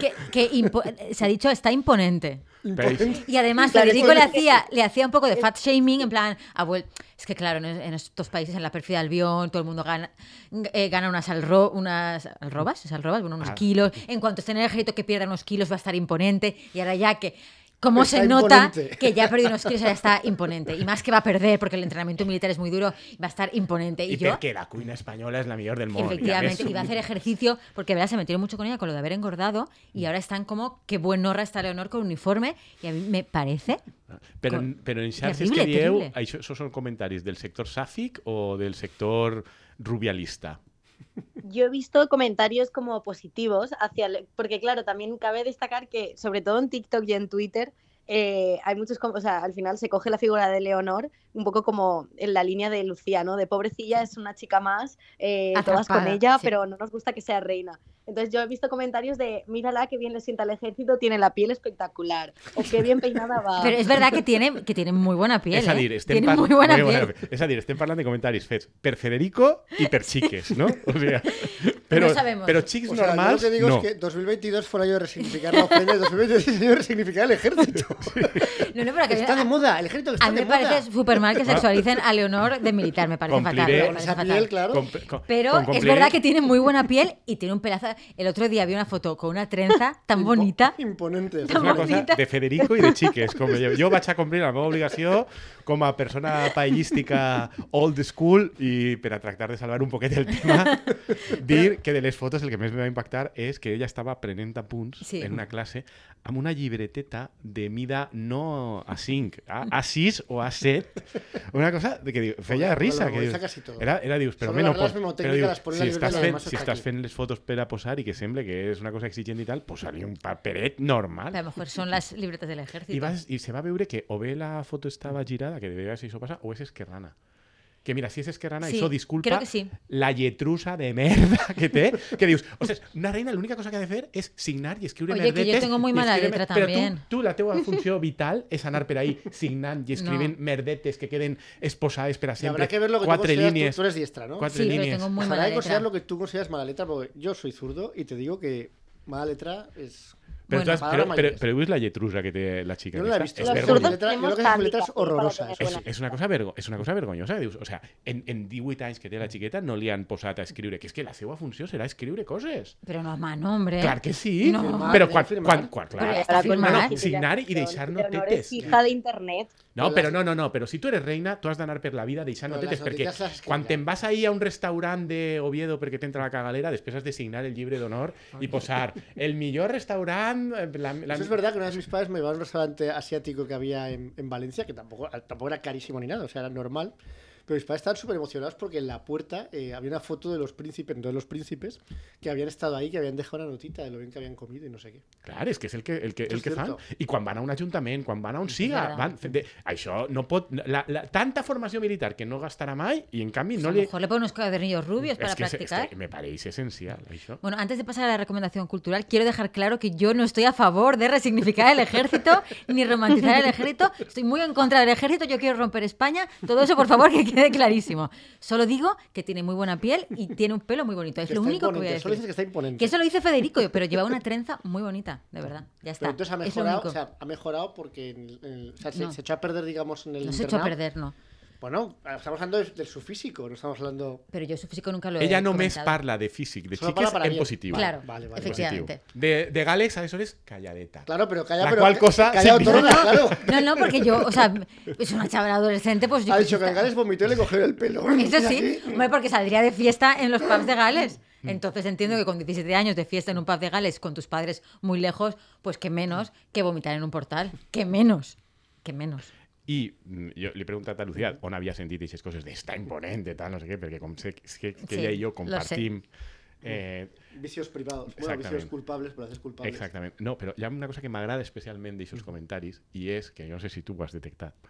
Que, que se ha dicho, está imponente.
Imponente.
Y además
Claro,
Federico le
que-
hacía, le hacía un poco de fat shaming, en plan, abuel, es que claro, en, estos países, en la pérfida Albión, todo el mundo gana, eh, gana unas, alro, unas alrobas, ¿es alrobas? Bueno, unos
Ah.
kilos. En cuanto esté en el ejército que pierda unos kilos va a estar imponente. Y ahora ya que... ¿Cómo
Está
se nota
imponente.
que ya ha perdido unos kilos, ya está imponente? Y más que va a perder, porque el entrenamiento militar es muy duro, va a estar imponente. Y,
I
yo,
perquè la cuina espanyola és la millor del món.
Efectivamente,
I a més,
iba a hacer ejercicio, porque verdad se metieron mucho con ella con lo de haber engordado y ahora están como qué buen horra está Leonor con uniforme y a mí me parece
Però,
con-
però en xarxes
terrible,
que dieu,
terrible.
això, això són comentaris del sector sàfic o del sector rubialista?
Yo he visto comentarios como positivos hacia. el- Porque, claro, también cabe destacar que, sobre todo en TikTok y en Twitter, eh, hay muchos. O sea, al final se coge la figura de Leonor un poco como en la línea de Lucía, ¿no? De pobrecilla es una chica más, eh, todas con ella,
sí.
pero no nos gusta que sea reina. Entonces yo he visto comentarios de, mírala, que bien le sienta al ejército, tiene la piel espectacular, o qué bien peinada va.
Pero es verdad que tiene, que tiene muy buena piel.
dir,
¿eh?
estem,
Tiene
par-
muy buena
Muy
piel.
És a dir, estem parlant de comentaris fets per Federico i per xiques, no? O sea, però,
No sabemos.
però xics
O sea, yo lo que digo
no.
es que 2022 fue el año de resignificar la ofrenda y 2023 es el año de resignificar el ejército.
No, no, pero que
Está de moda, el ejército está
a mí
de
me
moda.
parece súper mal que sexualicen a Leonor de militar, me parece fatal. Me
Con
parece
esa
fatal.
piel, claro.
Com- com-
Pero
com
es verdad que tiene muy buena piel y tiene un pelazo. El otro día vi una foto con una trenza tan bonita.
Imponente.
És una cosa
bonita.
de Federico i de xiques. Com jo, jo vaig a complir la meva obligació com a persona paellística old school i per a tractar de salvar un poquet el tema, dir que de les fotos el que més me va impactar és que ella estava prenent apunts
Sí.
en una classe amb una llibreteta de mida no a 5, a, a 6 o a 7. Una cosa de que diu, feia risa.
lo
Que dius,
casi todo.
era, era, dius, però
Solo
home, no
las reglas
pot, però
mnemotécnicas
dius, si estàs, fent, si estàs fent les fotos per a posar i que sembla que és una cosa exigent i tal, posa-li un paperet normal.
A lo mejor son las libretas del ejército.
I, vas, I se va veure que o bé la foto estava girada, que de vegades això passa, o és esquerrana. Que mira, si és esquerrana,
Sí,
això disculpa
creo que sí.
la lletrusa de merda que té, que dius, ostres, una reina l'única cosa que ha de fer és signar i escriure
Oye, que yo
merdetes.
tengo muy mala letra también.
Però tu, tu, la funció vital és anar per ahí signant i escrivint
No.
merdetes que queden esposades per a
Y
sempre.
habrá que ver lo que tú
Quatre
consideras.
línies.
Tú, tú eres diestra, ¿no?
Cuatro
Sí, pero
líneas.
tengo muy mala
habrá que considerar
letra.
lo que tú consideras mala letra, porque yo soy zurdo y te digo que mala letra es.
Pero,
Bueno,
has- pero, pero, pero ¿ves la yetrusa que te la chica?
Yo no la he visto.
Es vergonyosa.
letra- yo
tenemos
creo que es horrorosa,
suene.
és, una cosa vergo és una cosa vergonyosa. Dius, o sea, en, en 18 anys que té la xiqueta no li han posat a escriure, que és que la seva funció serà escriure coses.
Pero no a mano, hombre.
Clar que sí,
No.
però quan, quan, quan, clar,
Però ja està
la
No, no, signar y deixar-nos
pero no
tetes.
eres hija de internet.
No, però no, no, no, però si tu eres reina, tu has d'anar per la vida deixant
Però
notetes, perquè quan te'n vas ahir a un restaurant de Oviedo perquè t'entra la cagalera, després has de signar el llibre d'honor i posar el millor restaurant... eh, La, la...
Eso es verdad que una vez mis padres me llevaron a un restaurante asiático que había en, en Valencia, que tampoco, tampoco era carísimo ni nada, o sea, era normal. Pero mis padres estaban súper emocionados porque en la puerta eh, había una foto de los príncipes, no de los príncipes, que habían estado ahí, que habían dejado una notita de lo bien que habían comido y no sé qué.
Clar, és que és el que, el que, el que fan. I quan van a un ajuntament, quan van a on siga, van... De... Això no pot... La, la, tanta formació militar que no gastarà mai i en canvi
Pues
no
a lo mejor le ponen unos cuadernillos rubios para
que,
practicar.
que me pareix essencial, això.
Bueno, antes de pasar a la recomendación cultural, quiero dejar claro que yo no estoy a favor de resignificar el ejército ni romantizar el ejército. Estoy muy en contra del ejército, yo quiero romper España. Todo eso, por favor, que quede clarísimo. Solo digo que tiene muy buena piel y tiene un pelo muy bonito. Es
Que
lo único que voy a
Solo dices que está imponente.
Que eso lo dice Federico, pero lleva una trenza muy bonita, de verdad. Ya está.
Pero entonces ha mejorado, o sea, ha mejorado porque en el- en el- o sea, se,
No.
se echó a perder, digamos, en el
no se echó a perder, no.
Bueno, estamos hablando de, de su físico, no estamos hablando...
Pero yo su físico nunca lo he
Ella només
comentado.
parla de físic de
para
en
bien.
positiu.
Claro,
Vale, vale,
efectivamente.
De, de Gales, aleshores, calladeta.
Claro, pero calla,
La
pero
cual cosa
calla autónoma, claro.
No, no, porque yo, o sea, es una chavala adolescente, pues yo
Ha dicho que en Gales vomitó y le cogió el pelo.
Eso sí, hombre, porque saldría de fiesta en los pubs de Gales. Entonces entiendo que con 17 años de fiesta en un pub de Gales con tus padres muy lejos, pues que menos que vomitar en un portal. Que menos. Que menos.
I mm, jo li he preguntat a Lucía on havia sentit aquestes coses d'estar imponent, tal, no sé què, perquè com sé que, que,
Sí,
ella i jo compartim... Eh,
Vicios privados. Bueno, vicios culpables, pero haces culpables.
Exactament. No, però hi ha una cosa que m'agrada especialment d'aixòs comentaris i és, que jo no sé si tu ho has detectat,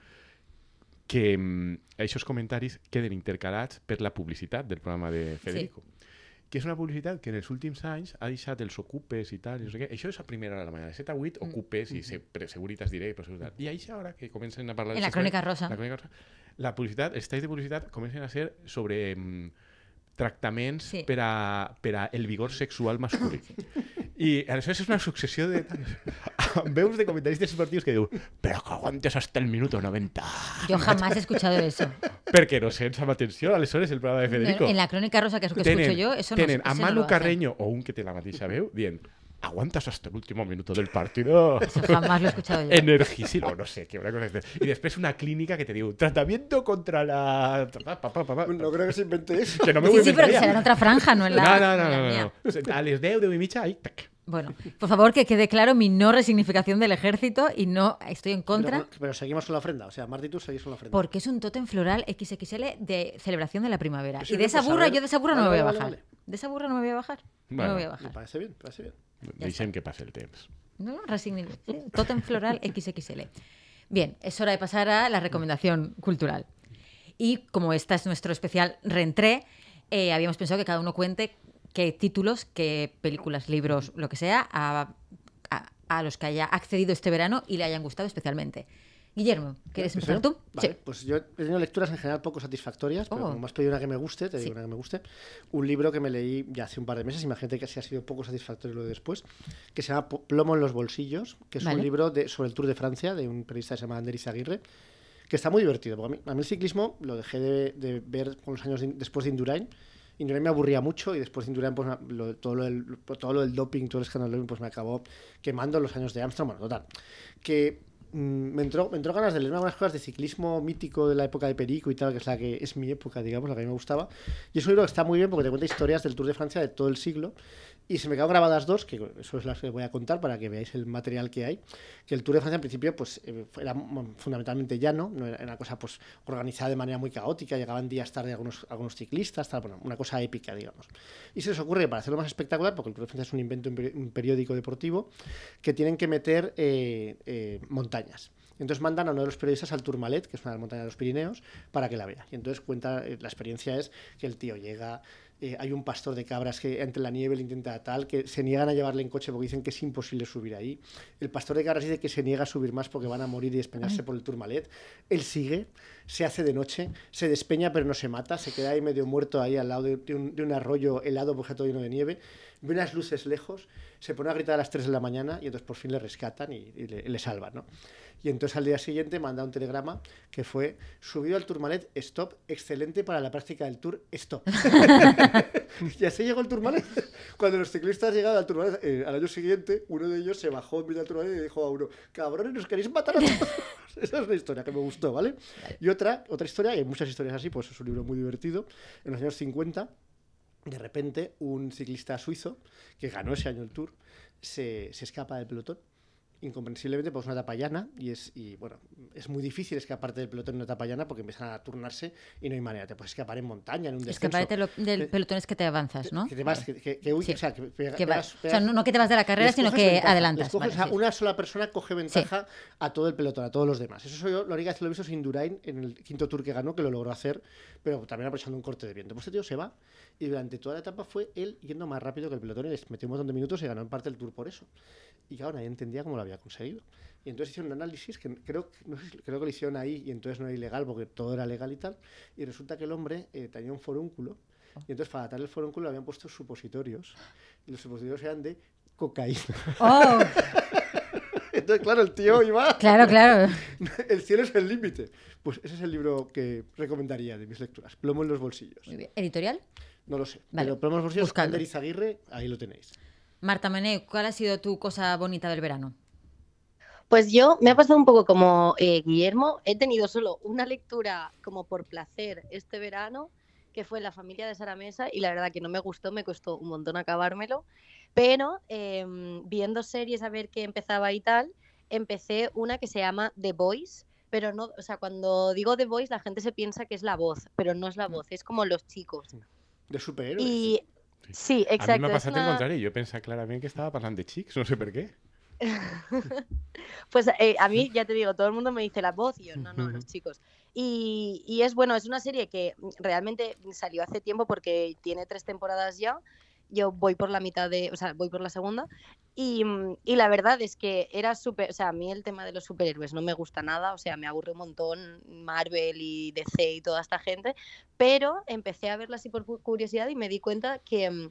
que mm, aquests comentaris queden intercalats per la publicitat del programa de Federico. Que és una publicitat que en els últims anys ha deixat els ocupes i tal, i no sé què. Això és a primera hora de la mañana, de 7 a 8,
Mm.
ocupes i se, pre- Seguritas Direct, però tal. I això ara que comencen a parlar...
En la Crònica Rosa.
La crònica rosa. La publicitat, els talls de publicitat comencen a ser sobre mm, tractaments
Sí.
per, a, per a el vigor sexual masculí. I aleshores és una successió de amb veus de comentaristes esportius que diu però que aguantes hasta el minuto 90
Yo jamás he escuchado eso.
perquè no sents amb atenció aleshores el programa de Federico
En la crónica rosa, que es lo que escucho yo, eso no,
tenen a
eso no
Manu
lo hacen.
Carreño o un que té la mateixa veu dient aguantas hasta el último minuto del partido
Eso jamás lo he escuchado yo.
Energisil, o no sé, que una cosa así. Y después una clínica que te digo, tratamiento contra la... pa, pa, pa, pa, pa.
No creo que se invente eso.
Que no me
Sí,
voy a
sí, pero que será en otra franja, no en la,
No, no, no, no, no. O sea, A les 10 de mi mitja, ahí, tac.
Bueno, por favor, que quede claro mi no resignificación del ejército y no estoy en contra.
Pero, pero seguimos con la ofrenda. O sea, Marta y tú seguís con la ofrenda.
Porque es un tótem floral XXL de celebración de la primavera. Y de
es
esa burra, yo de esa burra no me voy a
vale,
bajar.
vale, vale.
De esa burra no me voy a bajar. No me voy a
Me
bajar.
parece bien, me parece bien.
Deixem que passe el temps.
No, no, resigni- sí, Tótem floral XXL. Bien, es hora de pasar a la recomendación cultural. Y como esta es nuestro especial reentré, eh, habíamos pensado que cada uno cuente qué títulos, qué películas, libros, lo que sea, a, a- a los que haya accedido este verano y le hayan gustado especialmente. Guillermo, ¿quieres
¿Empiezo
empezar tú?
Vale,
Sí.
pues yo he tenido lecturas en general poco satisfactorias, pero
Oh.
como me has pedido una que me guste, te digo una que me guste. Un libro que me leí ya hace un par de meses, imagínate que así ha sido poco satisfactorio lo de después, que se llama Plomo en los bolsillos, que es
Vale.
un libro de, sobre el Tour de Francia de un periodista que se llama Anderis Aguirre, que está muy divertido. Porque a, mí, a mí el ciclismo lo dejé de, de ver con los años de- después de Indurain. Indurain me aburría mucho y después de Indurain, pues, lo- todo, lo del, todo lo del doping, todo el escándalo, doping, pues me acabó quemando los años de Amsterdam. Bueno, total. Que mm, me entró, me entró ganas de leer algunas cosas de ciclismo mítico de la época de Perico y tal, que es la que es mi época, digamos, la que a mí me gustaba. Y es un libro que está muy bien porque te cuenta historias del Tour de Francia de todo el siglo. Y se me quedaron grabadas dos, que eso es las que voy a contar para que veáis el material que hay. Que el Tour de Francia en principio pues eh, era mm, fundamentalmente llano, no era una cosa pues organizada de manera muy caótica, llegaban días tarde algunos, ciclistas, tal, bueno, una cosa épica, digamos. Y se les ocurre, para hacerlo más espectacular, porque el Tour de Francia es un invento, un peri- un periódico deportivo, que tienen que meter eh, eh, montañas. Entonces mandan a uno de los periodistas al Tourmalet, que es una de las montañas de los Pirineos, para que la vea. Y entonces cuenta, la experiencia es que el tío llega, eh, hay un pastor de cabras que entre la nieve le intenta tal, que se niegan a llevarle en coche porque dicen que es imposible subir ahí. El pastor de cabras dice que se niega a subir más porque van a morir y despeñarse por el Tourmalet. Él sigue, se hace de noche, se despeña pero no se mata, se queda ahí medio muerto ahí al lado de, de un, de un arroyo helado porque está todo lleno de nieve, ve unas luces lejos, se pone a gritar a las 3 de la mañana y entonces por fin le rescatan y, y le, le salvan, ¿no? Y entonces al día siguiente manda un telegrama que fue subido al Tourmalet, stop, excelente para la práctica del Tour, stop. y así llegó el Tourmalet. Cuando los ciclistas llegaron al Tourmalet eh, al año siguiente, uno de ellos se bajó en medio del Tourmalet y dijo a uno, cabrones, nos queréis matar a todos. Esa es una historia que me gustó, ¿vale? Y otra, otra historia, y hay muchas historias así, pues es un libro muy divertido, en los años 50, de repente un ciclista suizo, que ganó ese año el Tour, se, se escapa del pelotón incomprensiblemente pues una etapa llana y es y bueno es muy difícil escaparte del pelotón en una etapa llana porque empiezan a turnarse y no hay manera te puedes escapar en montaña en un descenso
Escaparte lo- del pelotón es que te avanzas, ¿no?
que te vas que, que, que huy-
Sí.
o sea que, pega-
Que vas-
pegas-
o sea, no, no que te vas de la carrera, sino que
ventaja,
adelantas.
coges
vale,
a
sí.
una sola persona coge ventaja a todo el pelotón, a todos los demás. Eso yo, la única vez lo he visto es Indurain en el quinto tour que ganó, que lo logró hacer, pero también aprovechando un corte de viento. Pues este tío se va y durante toda la etapa fue él yendo más rápido que el pelotón y les metió un montón de minutos y ganó en parte el tour por eso. Y claro, nadie entendía cómo lo había conseguido. Y entonces hicieron un análisis que creo, no sé creo que lo hicieron ahí y entonces no era ilegal porque todo era legal y tal. Y resulta que el hombre eh, tenía un forúnculo y entonces para atar el forúnculo habían puesto supositorios. Y los supositorios eran de cocaína.
¡Oh!
Entonces, claro, el tío iba.
Claro, claro.
El cielo es el límite. Pues ese es el libro que recomendaría de mis lecturas. Plomo en los bolsillos.
Muy bien. ¿Editorial?
No lo sé.
Vale.
Pero Plomo en los bolsillos. Ander Izaguirre, ahí lo tenéis.
Marta Mené, ¿cuál ha sido tu cosa bonita del verano?
Pues yo me ha pasado un poco como eh, Guillermo. He tenido solo una lectura como por placer este verano, que fue La familia de Sara Mesa, y la verdad que no me gustó, me costó un montón acabármelo. Pero em, viendo series a ver qué empezaba y tal, empecé una que se llama The Voice. Pero no, o sea, cuando digo The Voice, la gente se piensa que es la voz, pero no es la voz, es como los chicos.
De superhéroes.
Y
Sí.
sí, exacto.
a mí me ha
es
pasado el
una-
contrario. Yo pensaba claramente que estaba pasando de chicos, no sé por qué.
Pues eh, a mí, ya te digo, todo el mundo me dice la voz y yo, no, no, los chicos. Y, y es bueno, es una serie que realmente salió hace tiempo porque tiene tres temporadas ya. Yo voy por la mitad de, o sea, voy por la segunda. Y, mm, y la verdad es que era súper, o sea, a mí el tema de los superhéroes no me gusta nada, o sea, me aburre un montón Marvel y DC y toda esta gente, pero empecé a verla así por cu- curiosidad y me di cuenta que, mm,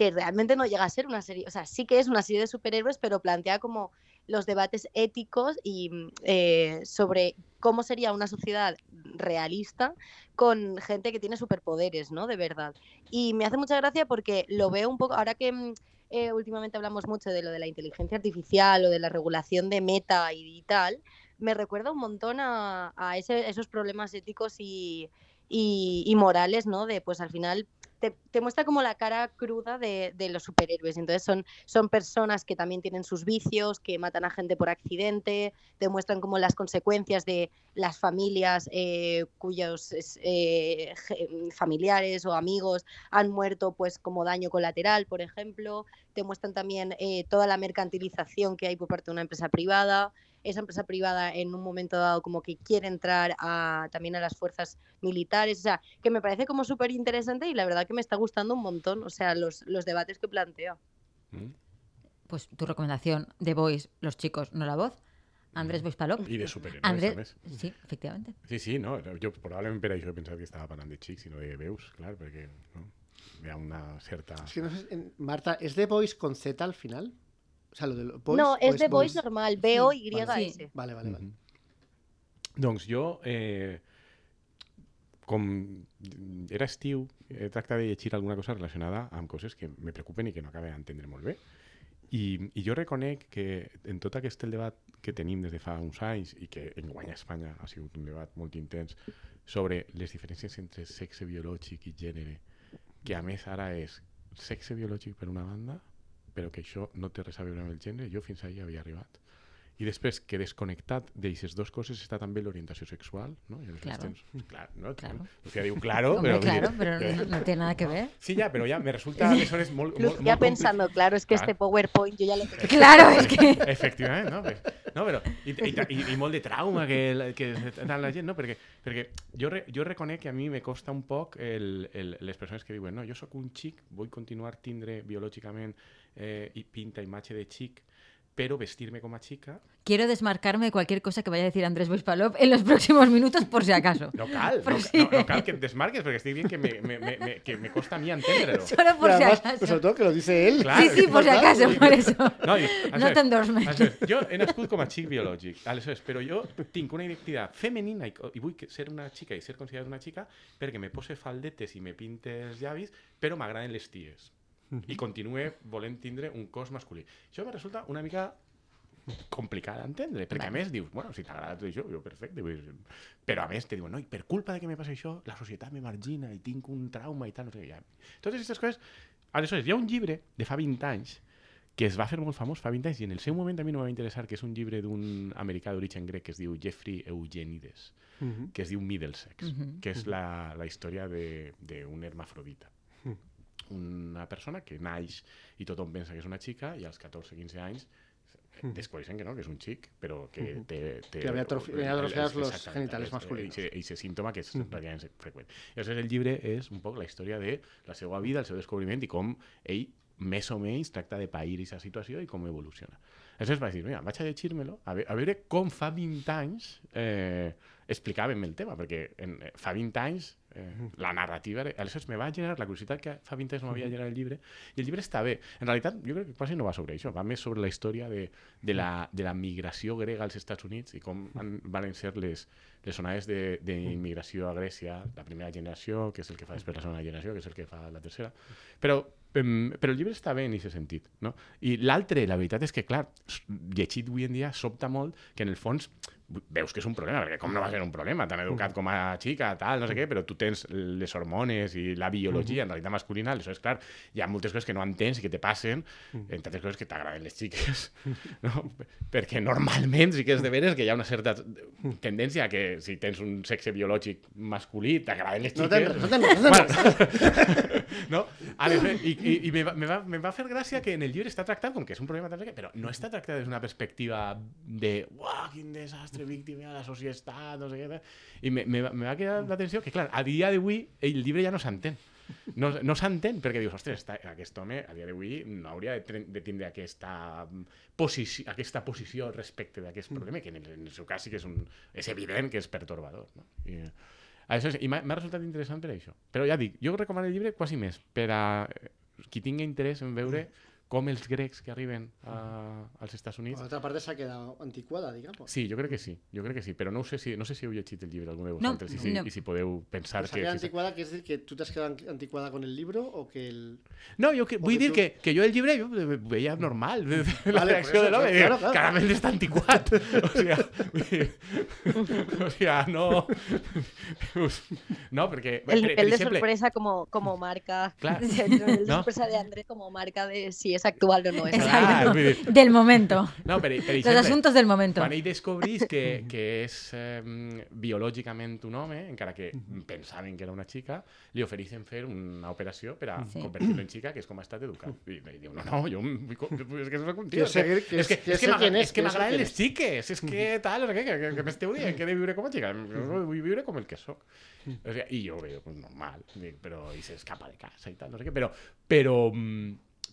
que realmente no llega a ser una serie, o sea, sí que es una serie de superhéroes, pero plantea como los debates éticos y mm, eh, sobre cómo sería una sociedad realista con gente que tiene superpoderes, ¿no? De verdad. Y me hace mucha gracia porque lo veo un poco, ahora que mm, eh, últimamente hablamos mucho de lo de la inteligencia artificial o de la regulación de meta y, tal, me recuerda un montón a, esos problemas éticos y, y- y morales, ¿no? De pues al final te, muestra como la cara cruda de, los superhéroes. Entonces son, son personas que también tienen sus vicios, que matan a gente por accidente, te muestran como las consecuencias de las familias eh, cuyos eh, familiares o amigos han muerto pues como daño colateral, por ejemplo. Te muestran también eh, toda la mercantilización que hay por parte de una empresa privada. Esa empresa privada en un momento dado como que quiere entrar a, también a las fuerzas militares. O sea, que me parece como súper interesante y la verdad que me está gustando un montón. O sea, los, los debates que plantea.
¿Mm?
Pues tu recomendación de Boys, los chicos, no la voz. Andrés Boys Palop.
Y de superhéroes,
Andrés, sí, efectivamente.
Sí, sí, no. Yo probablemente era yo pensaba que estaba parlant de Chics, sino de Beus, claro, porque no, una certa...
Es que no sé, Marta, ¿es de Boys con Z al final? O sea, lo de Boys.
no, es de Voice
Boys?
normal, B-O-Y-S.
Sí.
Vale, vale, vale.
Mhm. Doncs jo, eh, com era estiu, he tractat de llegir alguna cosa relacionada amb coses que me preocupen i que no acabo d'entendre molt bé. I, I jo reconec que en tot aquest el debat que tenim des de fa uns anys i que en guanya Espanya ha sigut un debat molt intens sobre les diferències entre sexe biològic i gènere, que a més ara és sexe biològic per una banda, però que això no té res a veure amb el gènere, jo fins ahí havia arribat. I després que desconnectat d'aixes dues coses està també l'orientació sexual, no? I
Claro.
tens- clar, no?
Claro.
Lucía diu claro,
Hombre,
però...
claro, pero no, no tiene nada que ver.
Sí, ya, pero ya me resulta aleshores molt, molt,
Ya
molt
pensando, claro, es que
Claro.
este PowerPoint yo ya lo.
Claro, es que.
Efectivament, no? Pues, No, però, i, i, i, i molt de trauma que, que tant la gent, no? Perquè, perquè jo, re, jo reconec que a mi me costa un poc el, el, les persones que diuen no, jo sóc un xic, vull continuar tindre biològicament eh, i pinta imatge de xic, però vestir-me com a xica
Quiero desmarcarme de cualquier cosa que vaya a decir Andrés Boispalop en los próximos minutos, por si acaso.
no cal,
Por
no,
si-
no, no cal que desmarques, perquè estic dient que me, me, me, me, que me costa a mi entendre-lo.
Solo por
Y
si
además,
acaso.
pues sobre todo que lo dice él.
Clar,
sí, sí, por si acaso, por eso.
No, i,
No t'endormes.
aleshores, Jo he nascut com a xic biològic, aleshores, però jo tinc una identitat femenina i, i vull ser una xica i ser considerat una xica perquè me pose faldetes i me pinte els llavis, però m'agraden les ties. I continue volent tindre un cos masculí. Això me resulta una mica complicada d'entendre, perquè a més dius, bueno, si t'agrada tot això, jo perfecte, però a més te diuen, no, i per culpa de que me passa això, la societat me margina i tinc un trauma i tal, no sé què. Ja. Totes aquestes coses... Aleshores, hi ha un llibre de fa 20 anys que es va fer molt famós fa 20 anys i en el seu moment a mi no me va interessar, que és un llibre d'un americà d'origen grec que es diu Jeffrey Eugenides,
Mhm.
que es diu Middlesex,
Mhm.
que és la, la història de- d'un hermafrodita. Una persona que naix i tothom pensa que és una xica i als 14-15 anys descobreixen que no, que és un xic, però que
Mhm.
té... té
Que había atrofi-
el-
tenía
el-
atrofiados
el-
los
exactament,
genitales
és-
masculinos.
Eixe, eixe símptoma que és relativament freqüent. I aleshores el llibre és un poc la història de la seva vida, el seu descobriment i com ell més o menys tracta de pair aquesta situació i com evoluciona. Aleshores vaig dir, mira, vaig a llegir-me-lo, a, ve a veure com fa 20 anys eh, explicàvem el tema, perquè en, eh, fa 20 anys eh, la narrativa... Aleshores me va generar la curiositat que fa 20 anys no m'havia generat el llibre, i el llibre està bé. En realitat, jo crec que quasi no va sobre això, va més sobre la història de, de, la, de la migració grega als Estats Units i com han, van ser les, les onades de- d'immigració a Grècia, la primera generació, que és el que fa després la segona generació, que és el que fa la tercera. Però, però el llibre està bé en aquest sentit. No? I l'altre, la veritat és que, clar, llegit avui en dia sobta molt que en el fons veus que és un problema, perquè com no va ser un problema? T'han educat com a xica, tal, no sé què, però tu tens les hormones i la biologia, en realitat masculina, aleshores, clar, hi ha moltes coses que no entens i que te passen, entre altres coses que t'agraden les xiques, no? perquè normalment sí que és de veres que hi ha una certa tendència que si tens un sexe biològic masculí, t'agraden les
No
xiques.
tens res, no tens res, no tens res.
No? I, i, i me, va, me, va, me va fer gràcia que en el llibre està tractat com que és un problema, tal, no sé què, però no està tractat des d'una perspectiva de uah, quin desastre, víctima de la societat, no sé què. tal". I me, me, va- va quedar l'atenció que, clar, a dia d'avui el llibre ja no s'entén. No, no s'entén perquè dius, ostres, està, aquest home a dia d'avui no hauria de, de tindre aquesta mm, posició, aquesta posició respecte d'aquest problema, que en el, en el seu cas sí que és, un, és evident que és pertorbador. No? I, això, I m'ha resultat interessant per això. Però ja dic, jo recomano el llibre quasi més per a eh, qui tingui interès en veure com els grecs que arriben a, als Estats
Por
Units...
otra parte se ha quedado anticuada, digamos.
Sí, jo crec que sí, jo crec que sí, però no sé si, no sé si heu llegit el llibre algun de
No,
vosaltres i, si,
no.
i si podeu pensar
Se ha
que...
quedado
si-
anticuada, que es decir que tú te has quedado anticuada con el libro o que el.
No, jo que, vull
que
dir
tu-
que, que jo el llibre jo veia normal, la
Vale,
reacció
por
de l'home,
claro,
claro, clarament està antiquat. O dir, o sigui, no... No, perquè...
El
per- per
nivel de
exemple,
sorpresa como, como marca.
Claro.
El nivel de
¿No?
sorpresa de Andrés como marca de si es actual o no es.
Exacto.
Dir,
Del momento.
no, per, per
Los asuntos del momento.
Quan ell descobrís que, que és eh, biològicament un home, encara que pensaven que era una xica, li ofereixen fer una operació per a
Sí.
convertir-lo en xica, que és com ha estat educat. I, diu, no, no, jo em co- és que soc un tio. És que, és que,
es,
és que
quiero ser
m'agraden les
es.
xiques, és que tal, què, que, que, que m'esteu dient que he de viure com a xica. Jo vull viure com el que sóc. O I jo ho veig pues, normal, dic, però i s'escapa de casa i tal, no sé què, però, però, mm,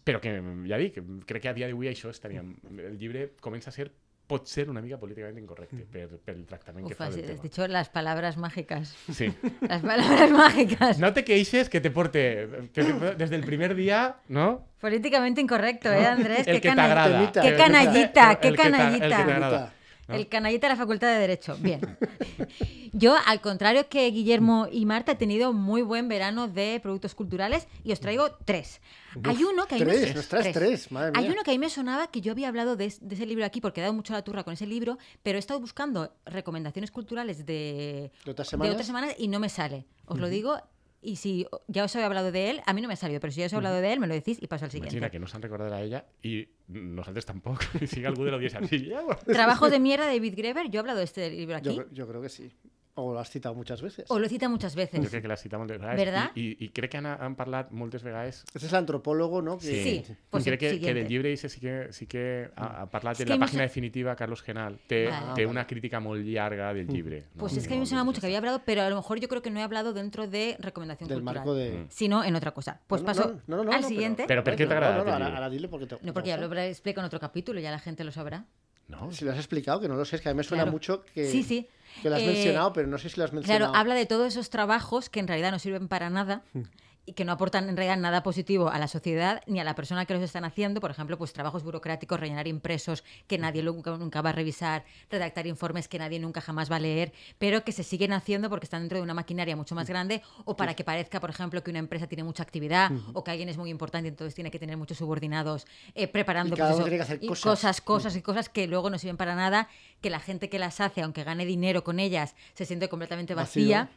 però que, ja dic, crec que a dia d'avui això estaria... El llibre comença a ser pot ser una mica políticament incorrecte per, per el tractament que
Uf,
fa
has, dicho las palabras mágicas.
Sí.
Las palabras mágicas.
No te queixes que te porte que te- desde el primer día, ¿no?
Políticamente incorrecto, ¿eh, Andrés?
El
Qué
que te agrada.
Qué canallita,
el
qué
que te- el que te
canallita.
agrada. ¿No?
El canallita de la Facultad de Derecho. Bien. Yo, al contrario que Guillermo y Marta, he tenido muy buen verano de productos culturales y os traigo tres. Hay uno que a mí me-
Tres, nos traes tres, madre
Hay uno que a mí me sonaba que yo había hablado de, es- de ese libro aquí porque he dado mucho la turra con ese libro, pero he estado buscando recomendaciones culturales de,
¿De otras
de
semanas?
otras semanas y no me sale. Os lo digo. Y si ya os he hablado de él, a mí no me ha salido, pero si ya os he hablado de él, me lo decís y paso al siguiente.
Imagina que no s'han recordat a ella i nosaltres tampoc. I sigue algú de així. Ja, bueno.
Trabajo de mierda de David Greber, yo he hablado de este libro aquí.
Yo, yo creo que sí. O lo has citado muchas veces.
O lo cita muchas veces.
Jo crec que la cita moltes vegades.
¿Verdad?
I, i, i crec que han, han parlat moltes vegades
Ese es el antropólogo, ¿no? Que-
Sí. Pues
crec que, que del llibre ese sí que, sí que ha, ha parlat
És que
la
a mi
pàgina
se-
definitiva Carlos Genal té,
Vale.
té una crítica molt llarga del llibre no?
Pues es que a mí me suena mucho que había hablado, pero a lo mejor yo creo que no he hablado dentro de recomendación
del
cultural,
marco de.
sino en otra cosa. Pues
No, no,
paso
no, no, no,
al
no,
siguiente.
Pero ¿por qué te
No,
agrada
No, no,
este
ahora, ahora dile porque te.
No, porque ya lo explico en otro capítulo, ya la gente lo sabrá.
no?
Si lo has explicado, que no lo sé, es que a mí me suena
Claro.
mucho que.
Sí, sí.
Que lo has
Eh,
mencionado, pero no sé si lo has mencionado.
Claro, habla de todos esos trabajos que en realidad no sirven para nada
Hmm.
Y que no aportan en realidad nada positivo a la sociedad ni a la persona que los están haciendo. Por ejemplo, pues trabajos burocráticos, rellenar impresos que nadie nunca, nunca va a revisar, redactar informes que nadie nunca jamás va a leer, pero que se siguen haciendo porque están dentro de una maquinaria mucho más grande o para que parezca, por ejemplo, que una empresa tiene mucha actividad o que alguien es muy importante y entonces tiene que tener muchos subordinados eh, preparando
Y cada
pues
uno
eso,
tiene que hacer
y
cosas.
cosas, cosas y cosas que luego no sirven para nada, que la gente que las hace, aunque gane dinero con ellas, se siente completamente vacía.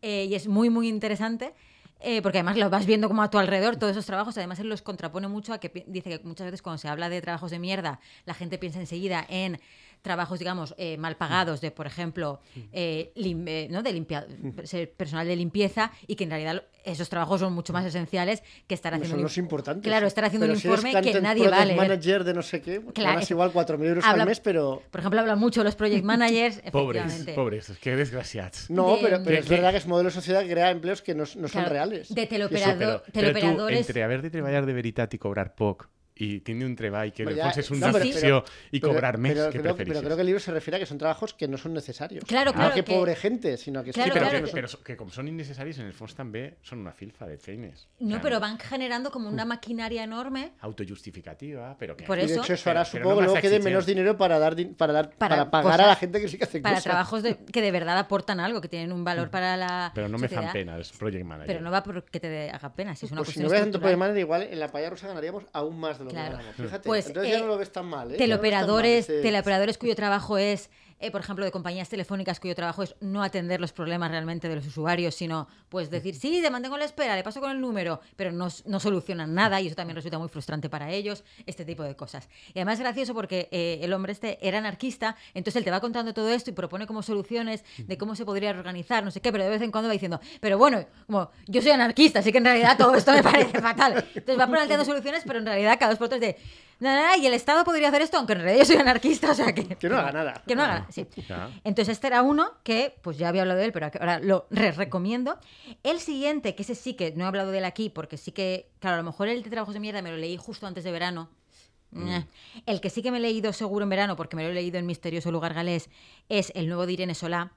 Eh, y es muy, muy interesante. Eh, porque además lo vas viendo como a tu alrededor, todos esos trabajos. Además, él los contrapone mucho a que dice que muchas veces cuando se habla de trabajos de mierda, la gente piensa enseguida en trabajos, digamos, eh, mal pagados, de, por ejemplo, eh, lim- eh, ¿no? de limpia ser personal de limpieza, y que en realidad esos trabajos son mucho más esenciales que estar haciendo
son
un
los importantes.
Claro, estar haciendo
Pero
un
si eres
informe que nadie va a
project
leer.
manager de no sé qué,
Claro,
ganas
es-
igual 4.000 euros
habla-
al mes, pero...
Por ejemplo, habla mucho de los project managers,
pobres, pobres, que desgraciats
No,
de-
pero, pero es verdad que es modelo de sociedad que crea empleos que no, no son
Claro,
reales.
De teleoperador,
però tu,
teleoperadores.
entre haver de treballar de veritat i cobrar poc i tindre un treball que
ja-
fons és
no,
una
però-
ficció i
Pero-
cobrar més,
pero
que
creo, pero creo que el libro se refiere a que son trabajos que no son necesarios.
Claro,
no
claro,
que,
que-
pobre gente, sino que
Claro,
sí, però,
claro,
que,
que-
però que com són innecessaris, en el fons també són una filfa de feines. O
No,
sea,
pero van generando como una maquinaria enorme
Autojustificativa, però que...
Por
Y de
eso-
hecho eso hará,
Pero- pero
supongo,
no
luego quede menos dinero para dar para dar
Para
para, pagar a
cosas-
la gente que sí que hace
para
cosas.
trabajos de- que de verdad aportan algo, que tienen un valor para la
Però no me fan
sociedad.
pena els project manager.
Pero no va porque te haga pena, si es una
Pues si
cuestión
no hubieras tanto de manera, igual en la paya rusa ganaríamos aún más de lo
Claro.
que ganamos. Fíjate,
Pues,
entonces
eh,
ya no lo ves tan mal, ¿eh? Ya no mal
teleoperadores,
ese-
teleoperadores cuyo trabajo es, eh, por ejemplo, de compañías telefónicas cuyo trabajo es no atender los problemas realmente de los usuarios, sino pues decir, sí, te mantengo en la espera, le paso con el número, pero no, no solucionan nada y eso también resulta muy frustrante para ellos, este tipo de cosas. Y además es gracioso porque eh, el hombre este era anarquista, entonces él te va contando todo esto y propone como soluciones de cómo se podría organizar, no sé qué, pero de vez en cuando va diciendo, pero bueno, como yo soy anarquista, así que en realidad todo esto me parece fatal. Entonces va planteando soluciones, pero en realidad cada dos por tres de, nada, nada, y el Estado podría hacer esto, aunque en realidad yo soy anarquista, o sea que...
Que no haga nada.
Que no haga, sí.
Ya.
Entonces este era uno que, pues ya había hablado de él, pero ahora lo re- recomiendo. El siguiente, que ese sí que no he hablado de él aquí, porque sí que, claro, a lo mejor el de Trabajos de Mierda me lo leí justo antes de verano. Ñe. El que sí que me he leído seguro en verano, porque me lo he leído en Misterioso Lugar Galés, es el nuevo de Irene Solá,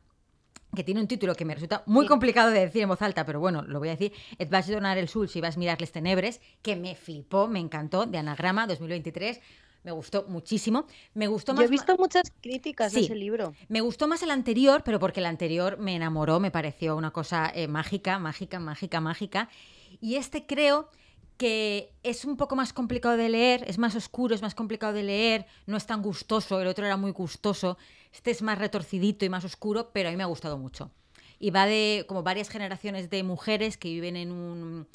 que tiene un título que me resulta muy complicado de decir en voz alta, pero bueno, lo voy a decir. Et vas donar el sul si vas a mirar les tenebres, que me flipó, me encantó, de Anagrama 2023. Me gustó muchísimo. Me gustó
Yo
más.
he visto muchas críticas
Sí.
de ese libro.
Me gustó más el anterior, pero porque el anterior me enamoró, me pareció una cosa eh, mágica, mágica, mágica, mágica. Y este creo que es un poco más complicado de leer, es más oscuro, es más complicado de leer, no es tan gustoso, el otro era muy gustoso, este es más retorcidito y más oscuro, pero a mí me ha gustado mucho. Y va de como varias generaciones de mujeres que viven en, un,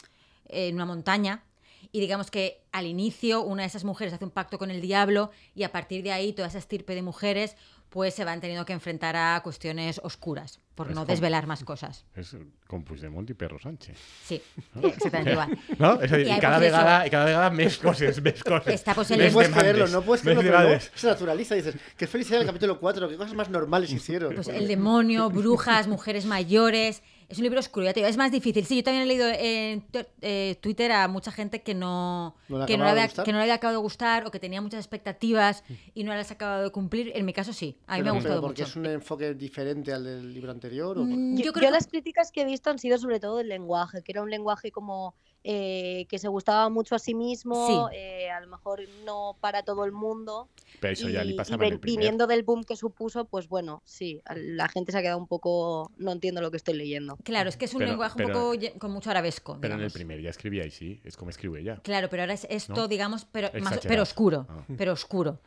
en una montaña y digamos que al inicio una de esas mujeres hace un pacto con el diablo y a partir de ahí toda esa estirpe de mujeres pues se van teniendo que enfrentar a cuestiones oscuras, por
Es
no desvelar más cosas.
És com Puigdemont i Perro Sánchez.
Sí, exactamente igual.
No?
Hay,
cada,
pues,
vegada, i cada vegada més coses, més coses.
Està, pues, el-
No puedes creerlo, no puedes creerlo, pero
vegades.
se naturaliza. Dices, qué felicidad el capítulo 4, qué cosas más normales hicieron.
Pues el demonio, brujas, mujeres mayores. Es un libro oscuro, ya te digo, es más difícil. Sí, yo también he leído en tu- eh, Twitter a mucha gente que no,
¿No le
que, no le había,
gustar?
que no le había acabado de gustar o que tenía muchas expectativas y no las ha acabado de cumplir. En mi caso sí, a mí me ha gustado
pero porque
mucho.
es un enfoque diferente al del libro anterior. ¿o por-
Mm,
Yo,
yo creo
yo
que-
las críticas que he visto han sido sobre todo del lenguaje, que era un lenguaje como eh, que se gustaba mucho a sí mismo,
Sí.
eh, a lo mejor no para todo el mundo.
Però això ja li
y-
passava
y
en el primer.
viniendo del boom que supuso, pues bueno, sí, la gente se ha quedado un poco, no entiendo lo que estoy leyendo.
Claro, es que es un
Pero-
lenguaje
pero-
un poco con mucho arabesco.
Però en el
digamos.
primer ja escrivia així, és com escriu ella.
Claro, pero ahora es esto,
¿No?
digamos, pero, más, pero oscuro.
Ah.
Pero oscuro.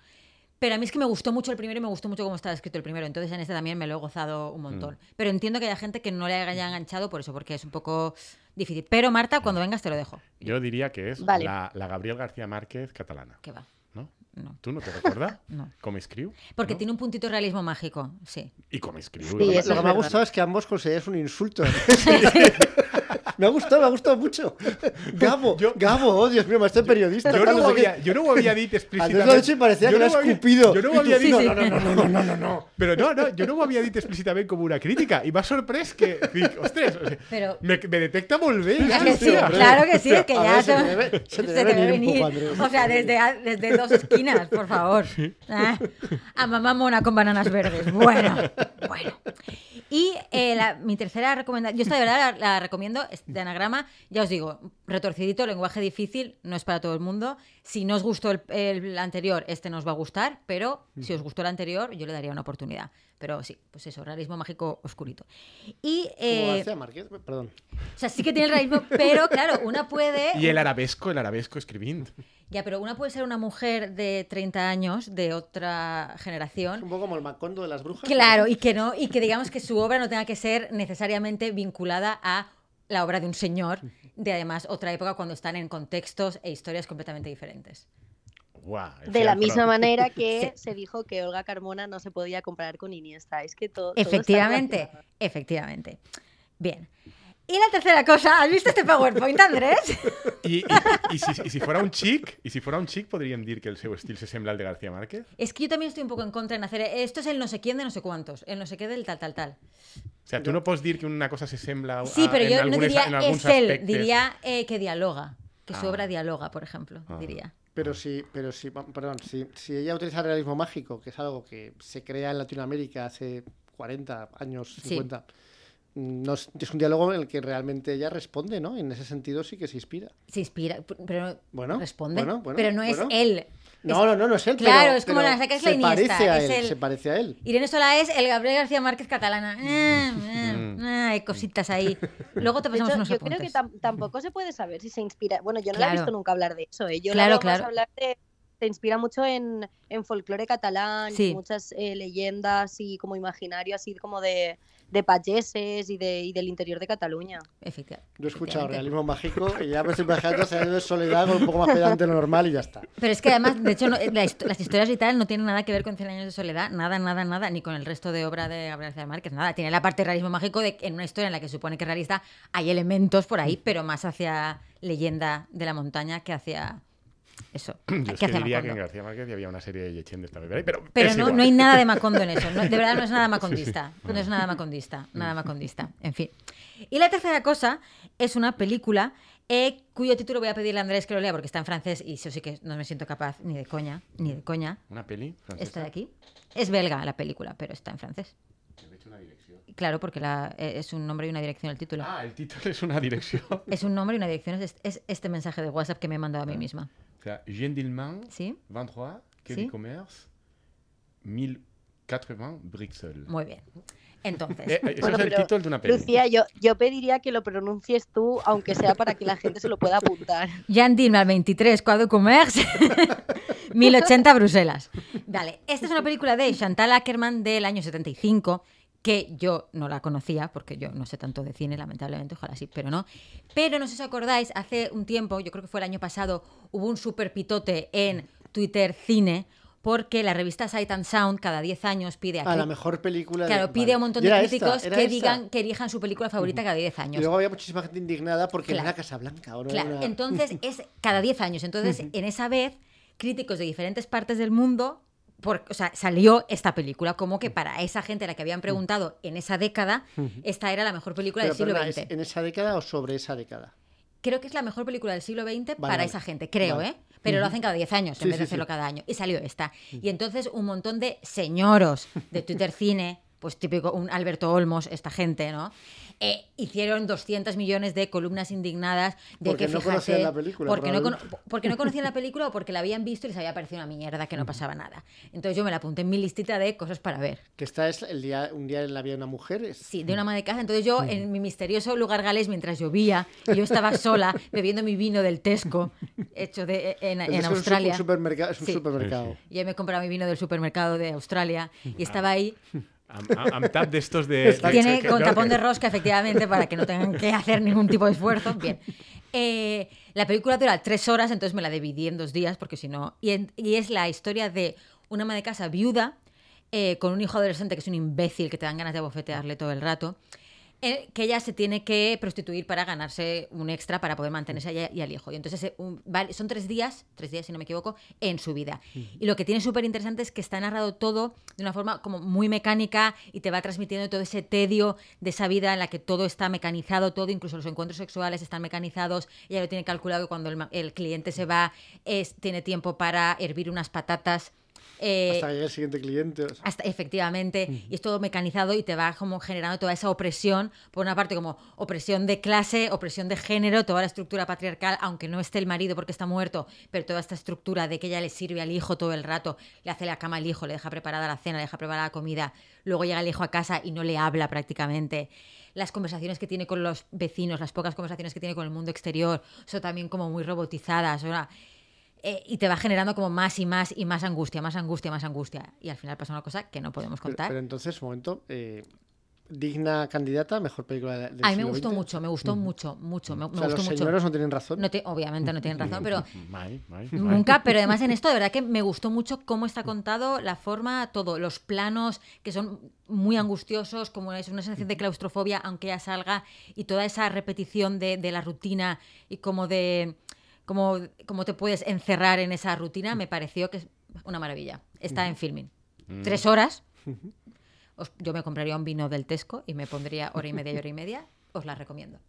Pero a mí es que me gustó mucho el primero y me gustó mucho cómo estaba escrito el primero. Entonces en este también me lo he gozado un montón.
Mm.
Pero entiendo que haya gente que no le haya enganchado por eso, porque es un poco difícil. Pero Marta, cuando vengas te lo dejo.
Jo diria que
Vale.
la, la Gabriel García Márquez catalana.
Que va.
No?
no.
¿Tú no te recuerdas?
No.
¿Come Screw?
Porque
¿No?
tiene un puntito de realismo mágico, sí.
Y.
Sí,
¿no?
eso
Lo
es
que me ha gustado es que ambos consideráis un insulto. me ha gustado, me ha gustado mucho. Gabo,
Yo-
Gabo, oh Dios mío, este periodista.
Yo no, havia, jo no ho havia dit
Andrés
explícitament.
lo ha dicho y parecía que lo
no
ha
ho havia-
escupido.
Jo no
Y
ho
tú,
havia
sí,
dit...
no, no, no, no, no, no, no, no.
Però no, no, jo no ho havia dit explícitament com una crítica i m'ha sorprès que dic, ostres, o sigui,
Pero-
me, me detecta hòstia.
claro que sí, es que
A
ya
se te debe- venir.
O sea, desde, dos esquinas, por favor. Ah, A mamá mona con bananas verdes. Bueno, bueno. Y eh, la- mi tercera recomendación, yo esta de verdad la, la recomiendo, es de anagrama, ya os digo, retorcidito, lenguaje difícil, no es para todo el mundo. Si no os gustó el, el anterior, este no os va a gustar, pero si os gustó el anterior, yo le daría una oportunidad. Pero sí, pues eso, realismo mágico oscurito. Y, eh,
García Márquez, perdón.
o sea, sí que tiene el realismo, pero claro, una puede...
I el arabesco, el arabesco escrivint.
Ya, pero una puede ser una mujer de 30 años, de otra
Es un
generación.
poco como el Macondo de las brujas.
Claro, y que no, y que digamos que su obra no tenga que ser necesariamente vinculada a la obra de un señor de además otra época cuando están en contextos e historias completamente diferentes.
De la misma
pro.
manera que
Sí.
se dijo que Olga Carmona no se podía comparar con Iniesta. Es que todo. todo está
Efectivamente, efectivamente. Bien. Y la tercera cosa, ¿has visto este PowerPoint, Andrés?
I, i, i, si, I si fora un xic, i si fora un xic, podríem dir que el seu estil se sembla al de García Márquez?
Es que yo también estoy un poco en contra en hacer esto es el no sé quién de no sé cuántos, el no sé qué del tal tal tal.
O sea, tu no pots dir que una cosa se sembla a,
Sí, pero
en
yo no diría
en alguns
es él,
aspectes.
diría eh, que dialoga, que su
Ah.
obra dialoga, por ejemplo,
Ah.
diría.
Pero si, pero si, perdón, si, si ella utiliza el realismo mágico, que es algo que se crea en Latinoamérica hace 40 años,
Sí.
50, no es, es un diálogo en el que realmente ella responde, ¿no? En ese sentido sí que se inspira.
Se inspira, pero no
Bueno,
responde,
bueno, bueno,
pero no es
bueno.
él.
No, no, no, no es él.
Claro,
pero-
es como
pero
la saca es la
se
Iniesta,
parece a
es
él,
el-
se parece a él.
Irene Sola es el Gabriel García Márquez catalana. Ah, ah, ah, hay cositas ahí. Luego te pasamos
hecho,
unos
yo creo que tam- tampoco se puede saber si se inspira. Bueno, yo no la he visto nunca hablar de eso. ¿eh? Yo
Claro,
la más
claro.
hablar de. Se inspira mucho en, en folclore catalán,
Sí.
y muchas eh, leyendas y como imaginario así como de, de payeses y, de, y del interior de Cataluña.
Efectivamente.
Yo he escuchado realismo mágico y ya me estoy imaginando saliendo de soledad con un poco más pedante de lo normal y ya está.
Pero es que además, de hecho, no- la histo- las historias y tal no tienen nada que ver con Cien años de soledad, nada, nada, nada, ni con el resto de obra de Gabriel García Márquez, nada. Tiene la parte de realismo mágico de que en una historia en la que se supone que es realista hay elementos por ahí, pero más hacia leyenda de la montaña que hacia eso.
Jo és
que
diria que en. García Márquez havia una sèrie de llegendes també, però, però,
Pero
és
no,
igual.
no hay nada de Macondo en eso. no- de verdad no es nada macondista. No es nada macondista. Nada macondista. En fin. Y la tercera cosa es una película eh, cuyo título voy a pedirle a Andrés que lo lea porque está en francés y eso sí que no me siento capaz ni de coña, ni de coña.
Una peli francesa?
Esta de aquí. Es belga la película, pero está en francés.
He hecho una direcció.
Claro, porque la- eh, es un nombre y una dirección el título.
Ah, el títol és una direcció.
Es un nombre y una dirección. Es, es este mensaje de WhatsApp que me he mandado a
Ah.
mí misma.
Sea, Jean Dillman,
¿Sí?
23, Quai
Sí.
du Commerce, 1080, Bruxelles.
Muy bien. Entonces.
Eh, eh, eso
Bueno,
es el
pero,
títol d'una peli.
Lucía, yo, yo pediría que lo pronuncies tú, aunque sea para que la gente se lo pueda apuntar.
Jan Dillman, 23, Quai du Commerce, 1080 Bruselas. Vale, esta es una película de Chantal Ackerman del año 75, que yo no la conocía, porque yo no sé tanto de cine, lamentablemente, ojalá sí, pero no. Pero no sé si os acordáis, hace un tiempo, yo creo que fue el año pasado, hubo un super pitote en Twitter Cine, porque la revista Sight and Sound cada 10 años pide a
A la mejor película de-
Claro, pide a un montón
Y
de
esta,
críticos que
esta.
digan que elijan su película favorita cada 10
Y
años.
luego había muchísima gente indignada porque
Claro.
era Casablanca. ¿o no?
Claro,
Era-
entonces es cada 10 años. Entonces, en esa vez, críticos de diferentes partes del mundo, por, o sea, salió esta película como que para esa gente a la que habían preguntado en esa década, esta era la mejor película
Pero,
del siglo
perdona,
XX.
¿es ¿En esa década o sobre esa década?
Creo que es la mejor película del siglo XX para
vale.
esa gente, creo,
Vale.
¿eh? Pero lo hacen cada 10 años
Sí,
en vez de
sí,
hacerlo
sí.
cada año. Y salió esta. Y entonces un montón de señoros de Twitter Cine, pues típico, un Alberto Olmos, esta gente, ¿no? Eh, hicieron 200 millones de columnas indignadas de
Porque
que
no
fíjate,
conocían la película,
porque no, porque no conocían la película o porque la habían visto y les había parecido una mierda que no pasaba nada. Entonces yo me la apunté en mi listita de cosas para ver.
Que esta es el día, un día en la vida de una mujer. es-
Sí, de una ama de casa. Entonces yo, en mi misterioso lugar galés, mientras llovía, y yo estaba sola bebiendo mi vino del Tesco, hecho de, en,
es
en
un su-
Australia.
Un supermercado. Es un
Sí.
supermercado.
Y yo me compraba mi vino del supermercado de Australia y estaba ahí.
Tap d'estos de... de-
Tiene con tapón
que-
de rosca, efectivamente, para que no tengan que hacer ningún tipo de esfuerzo. Bien. Eh, la película dura tres horas, entonces me la dividí en dos días, porque si no. Y, en- y es la historia de una ama de casa viuda eh, con un hijo adolescente que es un imbécil que te dan ganas de bofetearle todo el rato. Eh, que ella se tiene que prostituir para ganarse un extra para poder mantenerse a ella y al hijo. Y entonces eh, un- vale, son tres días, tres días si no me equivoco, en su vida. Y lo que tiene súper interesante es que está narrado todo de una forma como muy mecánica y te va transmitiendo todo ese tedio de esa vida en la que todo está mecanizado, todo, incluso los encuentros sexuales están mecanizados. Ella lo tiene calculado que cuando el, el cliente se va, es, tiene tiempo para hervir unas patatas. Eh,
Hasta llegue el siguiente cliente. o sea,
hasta, efectivamente, y es todo mecanizado y te va como generando toda esa opresión, por una parte como opresión de clase, opresión de género, toda la estructura patriarcal, aunque no esté el marido porque está muerto, pero toda esta estructura de que ella le sirve al hijo todo el rato, le hace la cama al hijo, le deja preparada la cena, le deja preparada la comida, luego llega el hijo a casa y no le habla prácticamente. Las conversaciones que tiene con los vecinos, las pocas conversaciones que tiene con el mundo exterior, son también como muy robotizadas. sea, eh, y te va generando como más y más y más angustia, más angustia, más angustia. Y al final pasa una cosa que no podemos contar.
pero entonces, un momento. eh, digna candidata, mejor película de- del
a mí me gustó mucho, me gustó mucho, mucho, me, me
O sea,
gustó
los
mucho.
señoros no tienen razón.
No te- obviamente no tienen razón, pero
mai, mai.
nunca, pero además en esto de verdad que me gustó mucho cómo está contado, la forma, todo, los planos que son muy angustiosos, como es una sensación de claustrofobia, aunque ya salga, y toda esa repetición de, de la rutina y como de cómo, cómo te puedes encerrar en esa rutina, me pareció que es una maravilla. Está en filming. Tres horas. Os- yo me compraría un vino del Tesco y me pondría hora y media y hora y media. Os la recomiendo.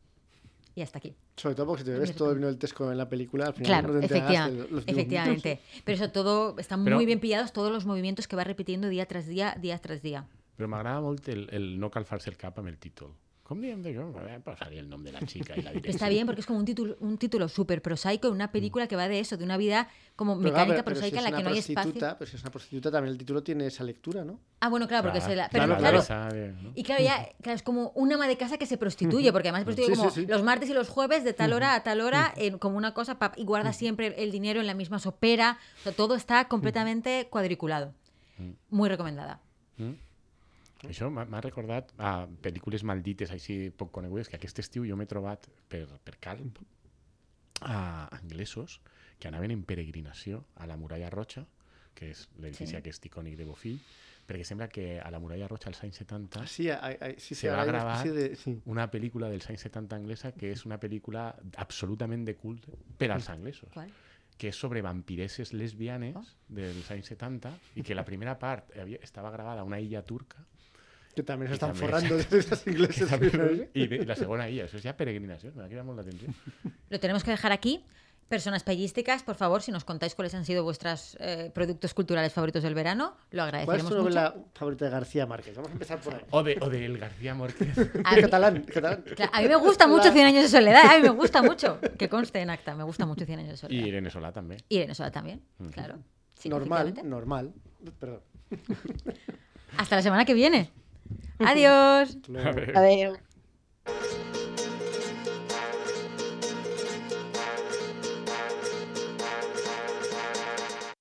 Y hasta aquí.
Sobre todo porque si te bebes todo el vino del Tesco en la película, al final
Claro,
no te enterarás
efectiva-
de los dibujos.
efectivamente. Pero eso todo, están
Pero-
muy bien pillados todos los movimientos que va repitiendo día tras día, día tras día.
Però m'agrada molt el, el no calfar-se el cap amb el títol. El de la chica la
está bien porque es como un título, un título súper prosaico, una película que va de eso, de una vida como mecánica
claro, pero- pero si
prosaica en la que no hay espacio.
prostituta, Pero si es una prostituta, también el título tiene esa lectura, ¿no?
Ah, bueno, claro, porque
Clar,
se la. Pero
claro,
claro,
claro.
Y claro, ya claro, es como una ama de casa que se prostituye, porque además se prostituye
Sí,
como
sí, sí.
los martes y los jueves de tal hora a tal hora, en- como una cosa, pa- y guarda siempre el dinero en la misma sopera. O sea, todo está completamente cuadriculado. Muy recomendada.
Això m'ha recordat a pel·lícules maldites així poc conegudes, que aquest estiu jo m'he trobat per, per Calp a anglesos que anaven en peregrinació a la Muralla Roja, que és l'edifici
Sí.
aquest icònic de Bofill, perquè sembla que a la Muralla Roja als anys 70
Sí, hay- hay- sí, sí,
se va a
especie de- sí.
una pel·lícula dels anys 70 anglesa que és una pel·lícula absolutament de culte per als anglesos
¿Cuál?
que és sobre vampireses lesbianes
Oh.
dels anys 70 i que la primera part havia, estava gravada a una illa turca
Que también se
Y
están
también-
forrando de esas ingleses.
i de- i la segona illa, això és ja peregrinació, m'ha cridat molt l'atenció.
Lo tenemos que dejar aquí. Personas pellísticas, por favor, si nos contáis cuáles han sido vuestros eh, productos culturales favoritos del verano, lo
¿Cuál es
agradeceremos
tu
mucho.
novela favorita de García Márquez? Vamos a empezar por ahí.
O de, o del García Márquez.
A mí,
catalán, catalán.
claro, a mí me gusta mucho Cien años de soledad, a mí me gusta mucho. Que conste en acta, me gusta mucho Cien años de soledad.
Irene Solà també.
Y Irene Sola también, claro. Sí,
normal, normal. Perdón.
Hasta la semana que viene. Adiós.
Adiós.